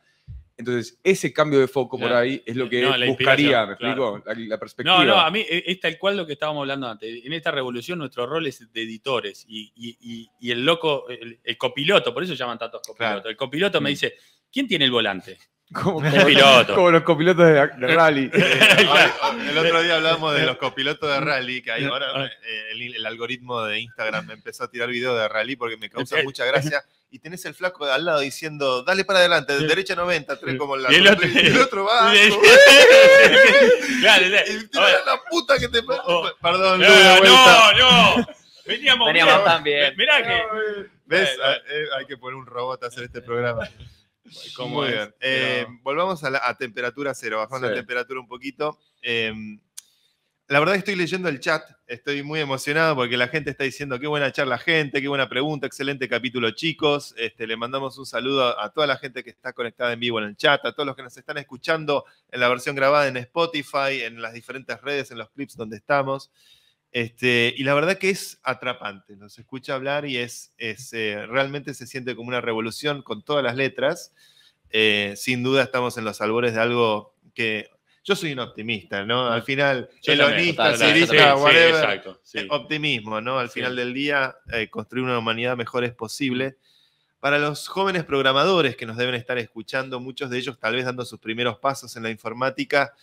Entonces, ese cambio de foco por ahí es lo que buscaría, ¿me explico? La, perspectiva. No, no, a mí e, es tal cual lo que estábamos hablando antes. En esta revolución nuestro rol es de editores y, el loco, el, copiloto, por eso llaman tantos copilotos. El copiloto me mm. dice, ¿quién tiene el volante? Como, los copilotos de, rally. el otro día hablábamos de los copilotos de rally, que ahora eh, el, algoritmo de Instagram me empezó a tirar videos de rally porque me causa mucha gracia. Y tenés el flaco de al lado diciendo, dale para adelante, de derecha 90, tres como el, y el, otro, el otro va. claro, la puta que te. Oh. Perdón, no, no, no. Veníamos, Veníamos tan bien. Mirá que. ¿Ves? Ah, eh, Hay que poner un robot a hacer este programa. ¿Cómo Muy bien. Eh, Pero- Volvamos a, la, a temperatura cero, bajando Sí. la temperatura un poquito. Eh, la verdad que estoy leyendo el chat, estoy muy emocionado porque la gente está diciendo qué buena charla gente, qué buena pregunta, excelente capítulo chicos. Este, le mandamos un saludo a toda la gente que está conectada en vivo en el chat, a todos los que nos están escuchando en la versión grabada en Spotify, en las diferentes redes, en los clips donde estamos. Este, y la verdad que es atrapante, nos escucha hablar y es, es, eh, realmente se siente como una revolución con todas las letras. Eh, sin duda estamos en los albores de algo que yo soy un optimista, ¿no? Al final, elonista, cirista, total, sí, whatever, exacto. sí. eh, optimismo, ¿no? Al Sí. final del día, eh, construir una humanidad mejor es posible. Para los jóvenes programadores que nos deben estar escuchando, muchos de ellos tal vez dando sus primeros pasos en la informática,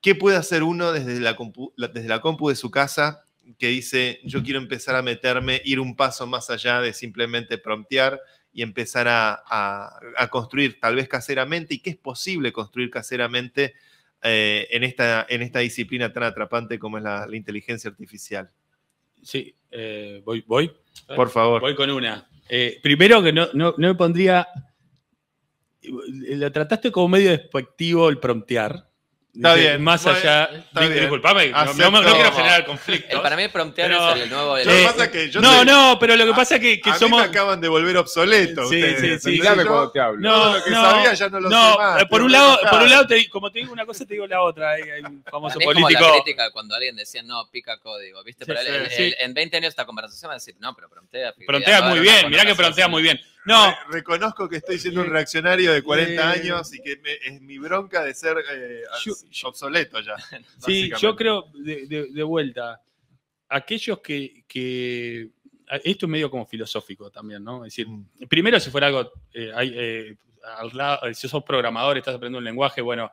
¿qué puede hacer uno desde la compu, desde la compu de su casa que dice, yo quiero empezar a meterme, ir un paso más allá de simplemente promptear y empezar a, a- a construir tal vez caseramente y que es posible construir caseramente eh, en, esta, en esta disciplina tan atrapante como es la- la inteligencia artificial? Sí, eh, voy, voy. Por favor. Voy con una. Eh, primero que no, no, no me pondría. Lo trataste como medio despectivo el promptear. Está Dice, bien, Más allá. está bien. Disculpame, no, no, Acepto. no quiero generar conflictos. El- para mí, promptear Pero- es el nuevo. Lo que pasa es que yo no, no, pero lo que pasa es que, que a mí somos. me acaban de volver obsoleto. Sí, ustedes, sí, sí. cuando te hablo. No, lo que no, sabía ya no lo no, sé más. eh, por un lado, por un lado te como te digo una cosa, te digo la otra. Hay, hay un Para famoso mí es como político. la crítica cuando alguien decía, no, pica código, ¿viste? Sí, Pero sí, el- el- sí. el- en 20 años esta conversación va a decir, no, pero promptea. ahora muy bien, mirá que así. muy bien. No, Re- reconozco que estoy siendo un reaccionario de 40 Eh, años y que me- es mi bronca de ser eh, Yo- obsoleto ya. Sí, yo creo, de, de- de vuelta, aquellos que, que- Esto es medio como filosófico también, ¿no? Es decir, Mm. primero si fuera algo... eh, hay, eh, al lado- si sos programador, estás aprendiendo un lenguaje, bueno,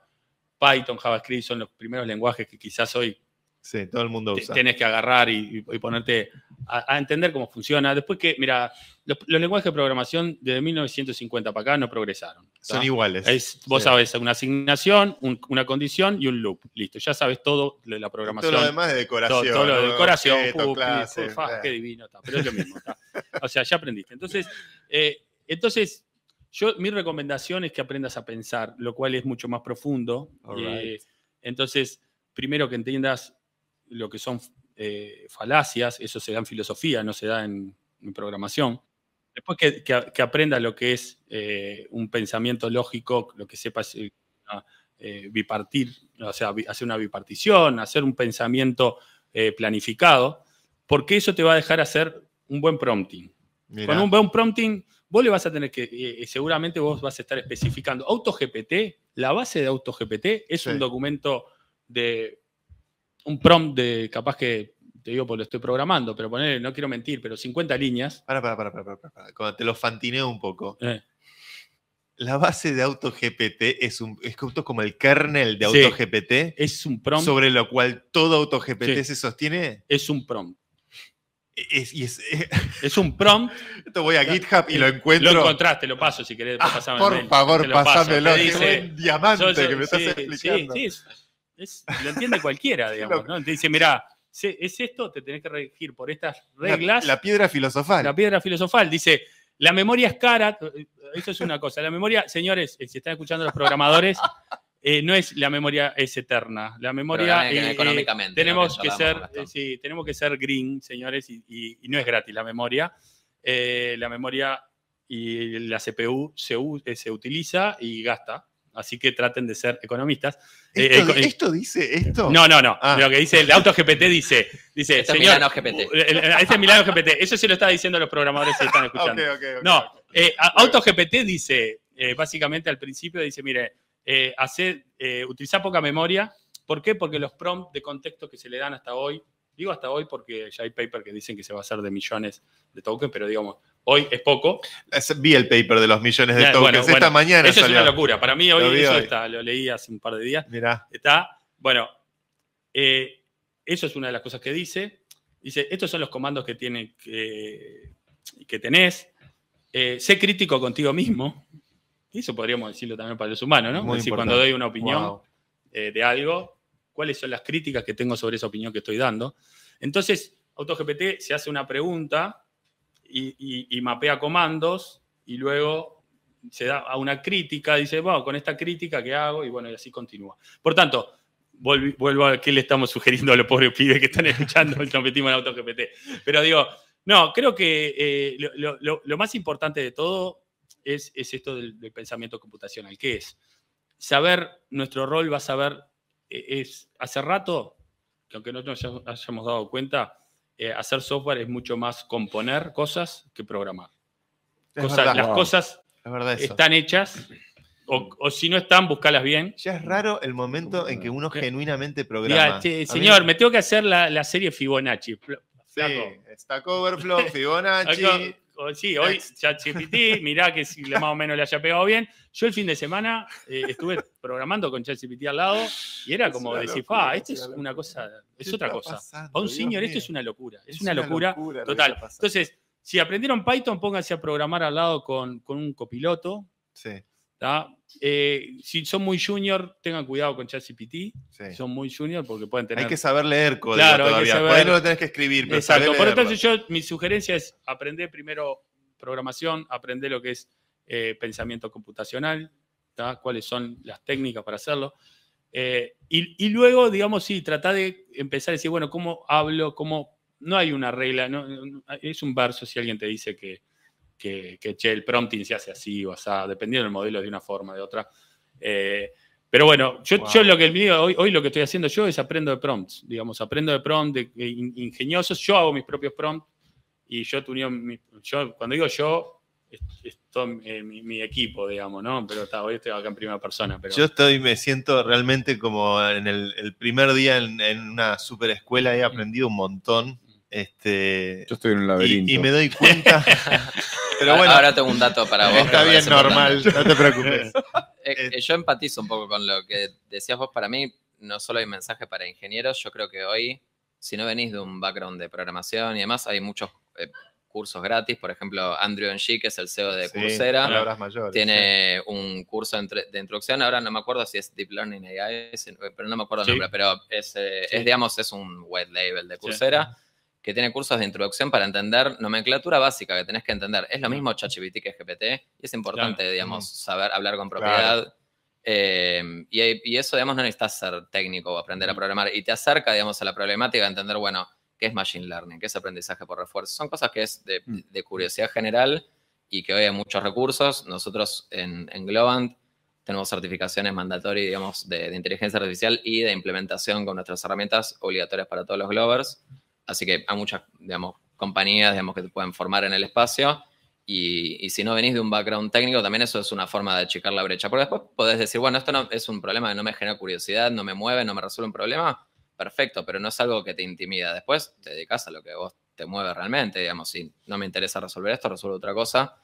Python, JavaScript son los primeros lenguajes que quizás hoy Sí, todo el mundo usa. tenés que agarrar y, y ponerte a, a entender cómo funciona. Después que, mira, los, los lenguajes de programación desde 1950 para acá no progresaron. Son ¿tá? iguales. Es, vos Sí. sabés una asignación, un- una condición y un loop. Listo, ya sabes todo de la Todo programación. lo demás de todo, decoración. todo lo de decoración, fa, bla. qué divino está, pero es lo mismo. O sea, ya aprendiste. Entonces, eh, entonces yo, mi recomendación es que aprendas a pensar, lo cual es mucho más profundo. Eh, entonces, primero que entiendas lo que son eh, falacias, eso se da en filosofía, no se da en, en programación. Después que, que- que aprendas lo que es eh, un pensamiento lógico, lo que sepas eh, bipartir, o sea, hacer una bipartición, hacer un pensamiento planificado, porque eso te va a dejar hacer un buen prompting. Mirá. Con un buen prompting, vos le vas a tener que, seguramente vos vas a estar especificando. AutoGPT, la base de AutoGPT es Sí. un documento de un prompt de, capaz que, te digo porque lo estoy programando, pero poner, no quiero mentir, pero 50 líneas. Para, para, para, para, para, para. Cuando te lo fantineo un poco. eh, La base de AutoGPT es, un, es justo como el kernel de Sí. AutoGPT, es un prompt. sobre lo cual todo AutoGPT Sí. se sostiene. Es un prompt. Es, y es- Es un prompt. esto voy a GitHub y lo encuentro. Lo encontraste, lo paso si querés. Ah, el por favor, te lo paso. pasámelo. Te Qué dice- buen diamante Yo- yo- que me estás explicando. Sí, sí, es- lo entiende cualquiera, digamos. ¿no? Te dice, mira, es esto, te tenés que regir por estas La- reglas. La, piedra filosofal. La piedra filosofal dice, la memoria es cara. Eso es una cosa. La memoria, señores, eh, si están escuchando los programadores, eh, no es la memoria es eterna. La memoria eh, económicamente, tenemos que ser, eh, sí, tenemos que ser green, señores, y, y- y no es gratis la memoria. Eh, la memoria y la CPU se, eh, se utiliza y gasta. Así que traten de ser economistas. Eh, ¿Esto, eh, esto dice esto? no, no, no. Ah. Lo que dice el AutoGPT dice, dice, Esto es señor, Milano GPT. este es Milano GPT. Eso se lo está diciendo los programadores que están escuchando. ok, ok, No, ok. eh, a- AutoGPT dice, eh, básicamente al principio dice, mire, eh, hacer, eh, utilizar poca memoria. ¿Por qué? Porque los prompts de contexto que se le dan hasta hoy, digo hasta hoy porque ya hay paper que dicen que se va a hacer de millones de tokens, pero digamos, hoy es poco. Es- Vi el paper de los millones de Ya, tokens. bueno, Esta bueno, mañana Eso es salió. una locura. Para mí hoy vi eso hoy. está, lo leí hace un par de días. Mirá. Está, bueno, eh, eso es una de las cosas que dice. Dice, estos son los comandos que, tiene, que, que tenés. Eh, sé crítico contigo mismo. Y eso podríamos decirlo también para los humanos, ¿no? Muy Es decir, importante. cuando doy una opinión Wow. eh, de algo, cuáles son las críticas que tengo sobre esa opinión que estoy dando. Entonces, AutoGPT se hace una pregunta y, mapea comandos y luego se da a una crítica, dice, bueno, con esta crítica, ¿qué hago? Y bueno, y así continúa. Por tanto, vuelvo a qué le estamos sugiriendo a los pobres pibes que están escuchando el trompetismo en AutoGPT. Pero digo, no, creo que eh, lo, más importante de todo es, esto del, pensamiento computacional, que es saber, nuestro rol va a saber, e, es hace rato, que aunque no nos hayamos dado cuenta, eh, hacer software es mucho más componer cosas que programar. las cosas están hechas, o, si no están, buscalas bien. Ya es raro el momento en que uno genuinamente programa. señor, me tengo que hacer la, serie Fibonacci. Sí, Stack Overflow, Fibonacci. Sí, hoy ChatGPT, mirá que si más o menos le haya pegado bien. Yo el fin de semana eh, estuve programando con ChatGPT al lado y era como decir, ah, esto es una cosa, es otra cosa. A un señor esto es una locura, es, una, locura, total. Entonces, si aprendieron Python, pónganse a programar al lado con, con un copiloto. Sí. Eh, si son muy junior, tengan cuidado con ChatGPT. Si son muy junior porque pueden tener. Hay que saber leer código todavía. Por ahí no lo tenés que escribir. Pero Exacto. Por entonces, yo, mi sugerencia es aprender primero programación, aprender lo que es eh, pensamiento computacional, cuáles son las técnicas para hacerlo. Eh, y, luego, digamos, sí, trata de empezar a decir, bueno, ¿cómo hablo? ¿Cómo? No hay una regla, no, es un verso si alguien te dice que que, el prompting se hace así o así, dependiendo del modelo de una forma, de otra. Eh, pero bueno, yo, yo lo que hoy, hoy lo que estoy haciendo yo es aprendo de prompts, digamos, aprendo de prompts de, ingeniosos, yo hago mis propios prompts y yo, yo cuando digo yo, es, todo mi, equipo, digamos, ¿no? Pero está, hoy estoy acá en primera persona. Pero... Yo estoy, me siento realmente como en el, primer día en, en, una super escuela, he aprendido un montón. Este, yo estoy en un laberinto. y me doy cuenta Pero bueno, ahora tengo un dato para vos. Está bien normal, no te preocupes. Eh, eh, yo empatizo un poco con lo que decías vos. Para mí, no solo hay mensaje para ingenieros, yo creo que hoy, si no venís de un background de programación y demás, hay muchos eh, cursos gratis. Por ejemplo, Andrew Ng, que es el CEO de Coursera, tiene un curso de introducción. Ahora no me acuerdo si es Deep Learning AI, pero no me acuerdo el nombre. Pero es, es, digamos, es un white label de Coursera que tiene cursos de introducción para entender nomenclatura básica que tenés que entender. Es lo mismo ChatGPT que GPT y es importante, digamos, saber hablar con propiedad. Eh, y, eso, digamos, no necesitas ser técnico o aprender a programar y te acerca, digamos, a la problemática de entender, bueno, qué es Machine Learning, qué es aprendizaje por refuerzo. Son cosas que es de, mm. curiosidad general y que hoy hay muchos recursos. Nosotros en, Globant tenemos certificaciones mandatorias, digamos, de, de, inteligencia artificial y de implementación con nuestras herramientas obligatorias para todos los Glovers. Así que hay muchas, digamos, compañías, digamos, que te pueden formar en el espacio. Y, si no venís de un background técnico, también eso es una forma de achicar la brecha. Porque después podés decir, bueno, esto no, es un problema que no me genera curiosidad, no me mueve, no me resuelve un problema. Perfecto, pero no es algo que te intimida. Después te dedicas a lo que vos te mueve realmente. Digamos, si no me interesa resolver esto, resuelvo otra cosa.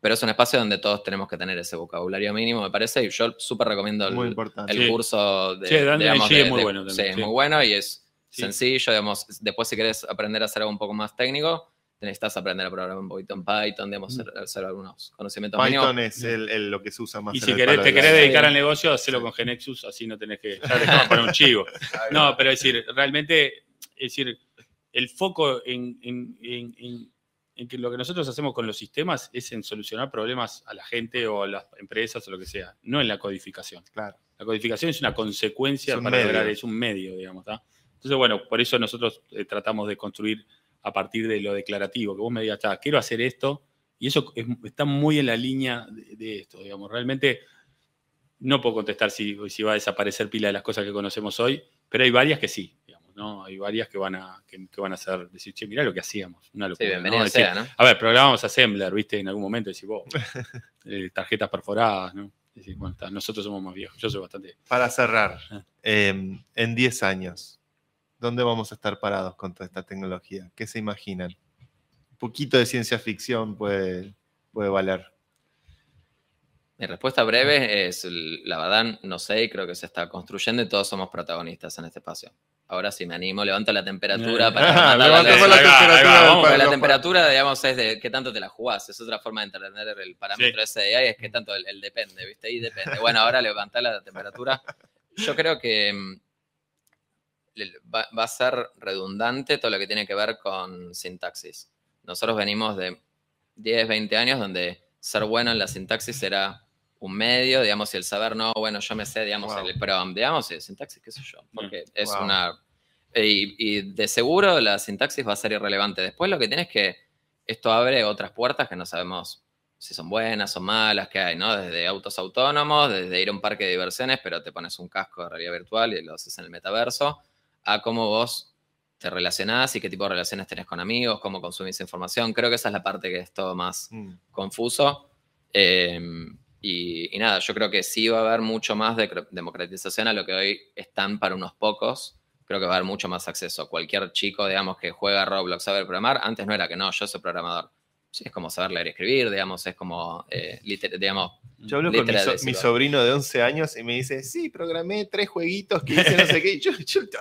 Pero es un espacio donde todos tenemos que tener ese vocabulario mínimo, me parece. Y yo súper recomiendo el, el curso de. Sí, es muy bueno. sí, es muy bueno y es sencillo, digamos, después si querés aprender a hacer algo un poco más técnico, necesitas aprender a programar un poquito en Python, digamos, mm. hacer, algunos conocimientos Python es el, lo que se usa más. Y si querés, te querés dedicar al negocio, hacelo con Genexus, así no tenés que ya poner un chivo. no, pero es decir, realmente, es decir, el foco en, que lo que nosotros hacemos con los sistemas es en solucionar problemas a la gente o a las empresas o lo que sea, no en la codificación. Claro. La codificación es una consecuencia para lograr, es un medio, digamos, ¿está? Entonces, bueno, por eso nosotros eh, tratamos de construir a partir de lo declarativo, que vos me digas, quiero hacer esto, y eso está muy en la línea de, esto, digamos. Realmente no puedo contestar si, si, va a desaparecer pila de las cosas que conocemos hoy, pero hay varias que sí, digamos, ¿no? Hay varias que van a, que, van a hacer, decir, che, mirá lo que hacíamos, una locura. Sí, bienvenido Sea, ¿no? A ver, programamos Assembler, ¿viste? En algún momento decís, vos, eh, tarjetas perforadas, ¿no? Decís, bueno, nosotros somos más viejos, yo soy bastante... Para cerrar, em, en 10 años, ¿Dónde vamos a estar parados con toda esta tecnología? ¿Qué se imaginan? Un poquito de ciencia ficción puede, puede valer. Mi respuesta breve es, la verdad, no sé, creo que se está construyendo y todos somos protagonistas en este espacio. Ahora sí me animo, levanto la temperatura para... la, temperatura. la temperatura, digamos, es de qué tanto te la jugás. Es otra forma de entender el parámetro ese de ahí, es que tanto el, depende, ¿viste? Y depende. Bueno, ahora levantar la temperatura. Yo creo que va, a ser redundante todo lo que tiene que ver con sintaxis. Nosotros venimos de 10, 20 años donde ser bueno en la sintaxis era un medio, digamos, y el saber no, bueno, yo me sé, digamos, el prom, digamos, el sintaxis, qué sé yo, mm, porque es una... Y, de seguro la sintaxis va a ser irrelevante. Después lo que tienes es que esto abre otras puertas que no sabemos si son buenas o malas que hay, ¿no? Desde autos autónomos, desde ir a un parque de diversiones, pero te pones un casco de realidad virtual y lo haces en el metaverso, a cómo vos te relacionás y qué tipo de relaciones tenés con amigos, cómo consumís información. Creo que esa es la parte que es todo más mm. confuso. Em, y, nada, yo creo que sí va a haber mucho más de democratización a lo que hoy están para unos pocos. Creo que va a haber mucho más acceso. Cualquier chico, digamos, que juega Roblox, sabe programar, antes no era que no, yo soy programador es como saber leer y escribir, digamos, es como, eh, digamos... Yo hablo con mi, sobrino de 11 años y me dice, sí, programé tres jueguitos que hice no sé qué. Yo,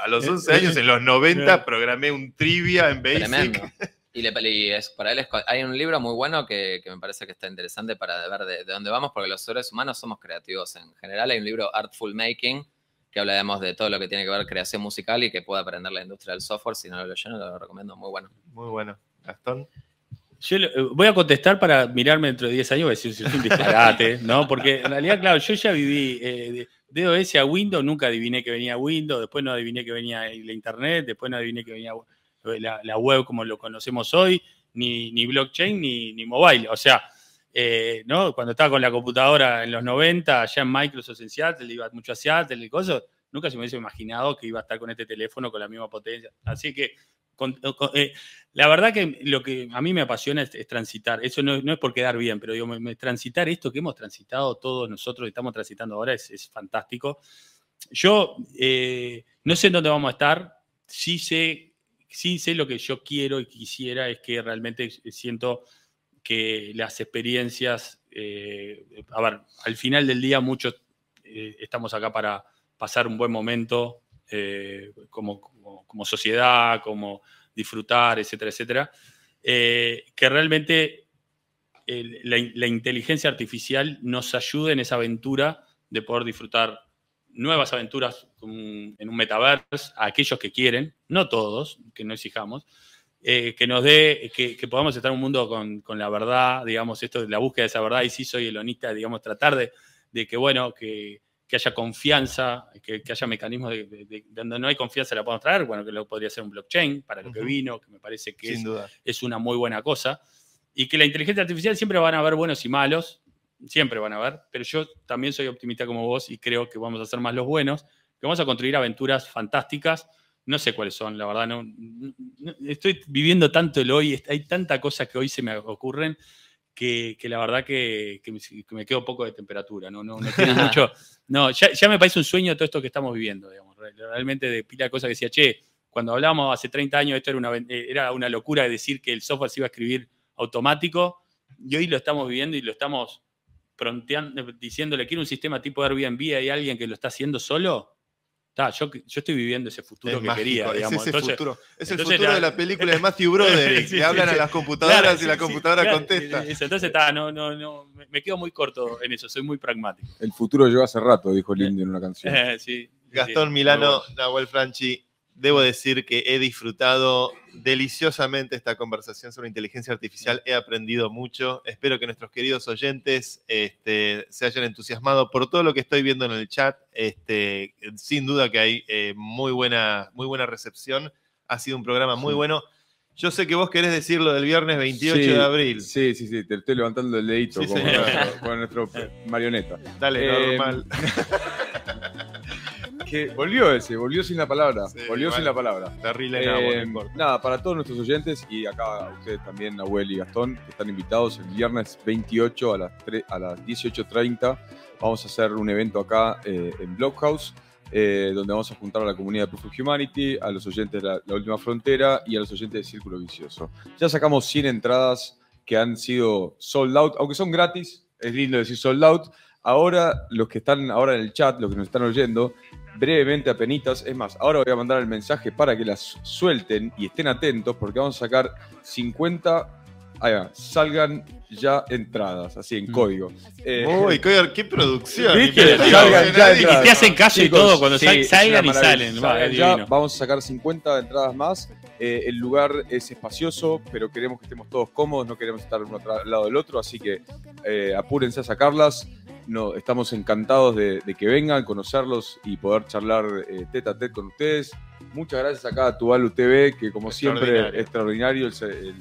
a los 11 años, en los 90, programé un trivia en Basic. Tremendo. Y, le, es, para él hay un libro muy bueno que, me parece que está interesante para ver de, dónde vamos, porque los seres humanos somos creativos en general. Hay un libro, Artful Making, que habla de todo lo que tiene que ver creación musical y que puede aprender la industria del software. Si no lo leyeron, lo recomiendo, muy bueno. Muy bueno. Gastón. Yo eh, voy a contestar para mirarme dentro de 10 años y decir si es un disparate, ¿no? Porque en realidad, claro, yo ya viví eh, de DOS a Windows, nunca adiviné que venía Windows, después no adiviné que venía la Internet, después no adiviné que venía la, web como lo conocemos hoy, ni, ni blockchain, ni, ni, mobile. O sea, eh, ¿no? Cuando estaba con la computadora en los 90, allá en Microsoft en Seattle, iba mucho a Seattle y cosas, nunca se me hubiese imaginado que iba a estar con este teléfono con la misma potencia. Así que eh, la verdad que lo que a mí me apasiona es, transitar. Eso no, es por quedar bien, pero digo, transitar esto que hemos transitado todos nosotros y estamos transitando ahora es, fantástico. Yo eh, no sé en dónde vamos a estar, sí sé, sí sé lo que yo quiero y quisiera, es que realmente siento que las experiencias, eh, a ver, al final del día muchos estamos acá para pasar un buen momento como, como, sociedad, como disfrutar, etcétera, etcétera, eh, que realmente la, inteligencia artificial nos ayude en esa aventura de poder disfrutar nuevas aventuras en un metaverso a aquellos que quieren, no todos, que no exijamos, eh, que nos dé, que, podamos estar en un mundo con, la verdad, digamos, esto de la búsqueda de esa verdad, y sí soy elonista, digamos, tratar de, de que, bueno, que, que haya confianza, que, haya mecanismos de, donde no hay confianza la podemos traer, bueno, que lo podría ser un blockchain para lo que vino, que me parece que es, es, una muy buena cosa, y que la inteligencia artificial siempre van a haber buenos y malos, siempre van a haber, pero yo también soy optimista como vos y creo que vamos a ser más los buenos, que vamos a construir aventuras fantásticas, no sé cuáles son, la verdad, no, estoy viviendo tanto el hoy, hay tanta cosa que hoy se me ocurren que, la verdad que, me quedo poco de temperatura, no, no, no tiene mucho, no, ya, me parece un sueño todo esto que estamos viviendo, digamos, realmente de pila de cosas que decía, che, cuando hablábamos hace 30 años esto era una, era una locura decir que el software se iba a escribir automático, y hoy lo estamos viviendo y lo estamos diciéndole, quiero un sistema tipo Airbnb, hay alguien que lo está haciendo solo, yo, estoy viviendo ese futuro que quería, digamos. Es, futuro. es el futuro de la película de Matthew Broderick, que hablan a las computadoras y la computadora contesta. entonces está, no, no, no, me quedo muy corto en eso, soy muy pragmático. El futuro llegó hace rato, dijo Lindy en una canción. Gastón Milano, Nahuel Franchi, debo decir que he disfrutado deliciosamente esta conversación sobre inteligencia artificial. He aprendido mucho. Espero que nuestros queridos oyentes este, se hayan entusiasmado por todo lo que estoy viendo en el chat. Este, sin duda que hay eh, muy, buena, muy buena recepción. Ha sido un programa muy bueno. Yo sé que vos querés decir lo del viernes 28 de abril. Sí, sí, sí, te estoy levantando el dedito con, nuestro, marioneta. Dale, eh, normal. volvió ese, volvió sin la palabra. volvió sin la palabra. Terrible eh, nada, para todos nuestros oyentes y acá ustedes también, Nahuel y Gastón, que están invitados el viernes 28 a las, a las 18.30. Vamos a hacer un evento acá eh, en Blockhouse. Eh, donde vamos a juntar a la comunidad de Proof of Humanity, a los oyentes de la, la, Última Frontera y a los oyentes de Círculo Vicioso. Ya sacamos 100 entradas que han sido sold out, aunque son gratis, es lindo decir sold out. Ahora, los que están ahora en el chat, los que nos están oyendo, brevemente a penitas. Es más, ahora voy a mandar el mensaje para que las suelten y estén atentos porque vamos a sacar 50 Ahí va, salgan ya entradas, así en mm. código. Eh, Uy, qué producción. y te hacen caso y todo cuando salgan y salen. vamos a sacar 50 entradas más. Eh, el lugar es espacioso, pero queremos que estemos todos cómodos, no queremos estar uno al lado del otro, así que eh, apúrense a sacarlas. No, estamos encantados de, que vengan, conocerlos y poder charlar eh, tete a tete con ustedes. Muchas gracias acá a Tuvalu TV, que como siempre, extraordinario el,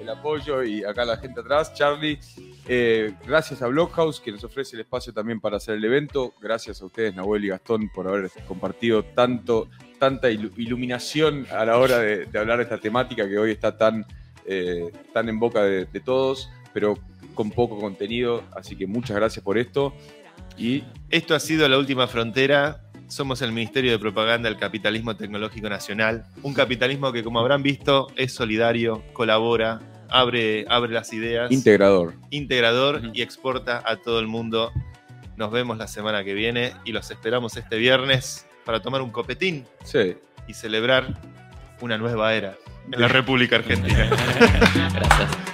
el, apoyo y acá la gente atrás. Charlie, eh, gracias a Blockhouse, que nos ofrece el espacio también para hacer el evento. Gracias a ustedes, Nahuel y Gastón, por haber compartido tanto, tanta iluminación a la hora de, hablar de esta temática que hoy está tan, eh, tan en boca de, de todos, pero con poco contenido, así que muchas gracias por esto. Y esto ha sido La Última Frontera. Somos el Ministerio de Propaganda del Capitalismo Tecnológico Nacional, un capitalismo que como habrán visto es solidario, colabora, abre, abre las ideas. Integrador. Integrador y exporta a todo el mundo. Nos vemos la semana que viene y los esperamos este viernes para tomar un copetín sí. y celebrar una nueva era en la República Argentina. Gracias.